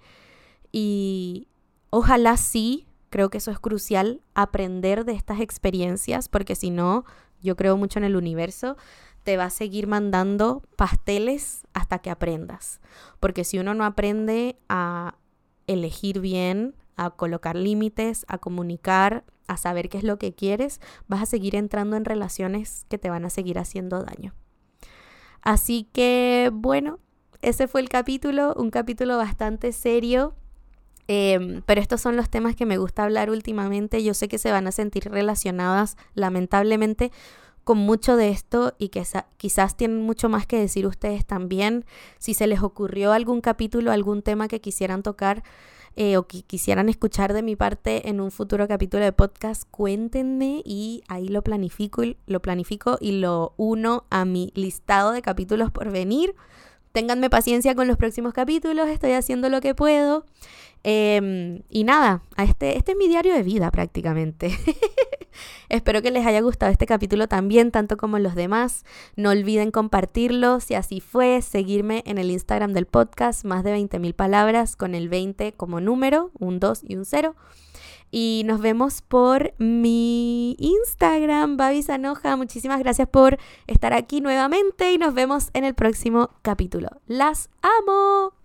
y ojalá sí, creo que eso es crucial, aprender de estas experiencias, porque si no, yo creo mucho en el universo, te va a seguir mandando pasteles hasta que aprendas. Porque si uno no aprende a elegir bien, a colocar límites, a comunicar, a saber qué es lo que quieres, vas a seguir entrando en relaciones que te van a seguir haciendo daño. Así que bueno, ese fue el capítulo, un capítulo bastante serio, em, pero estos son los temas que me gusta hablar últimamente. Yo sé que se van a sentir relacionadas, lamentablemente, con mucho de esto y que quizás tienen mucho más que decir ustedes también. Si se les ocurrió algún capítulo, algún tema que quisieran tocar, eh, o que quisieran escuchar de mi parte en un futuro capítulo de podcast, cuéntenme y ahí lo planifico y lo planifico y lo uno a mi listado de capítulos por venir. Ténganme paciencia con los próximos capítulos, estoy haciendo lo que puedo. Em, y nada, este, este es mi diario de vida prácticamente. Espero que les haya gustado este capítulo también, tanto como los demás. No olviden compartirlo, si así fue, seguirme en el Instagram del podcast, más de 20.000 palabras, con el 20 como número, un 2 y un 0. Y nos vemos por mi Instagram, Babi Sanoja. Muchísimas gracias por estar aquí nuevamente y nos vemos en el próximo capítulo. ¡Las amo!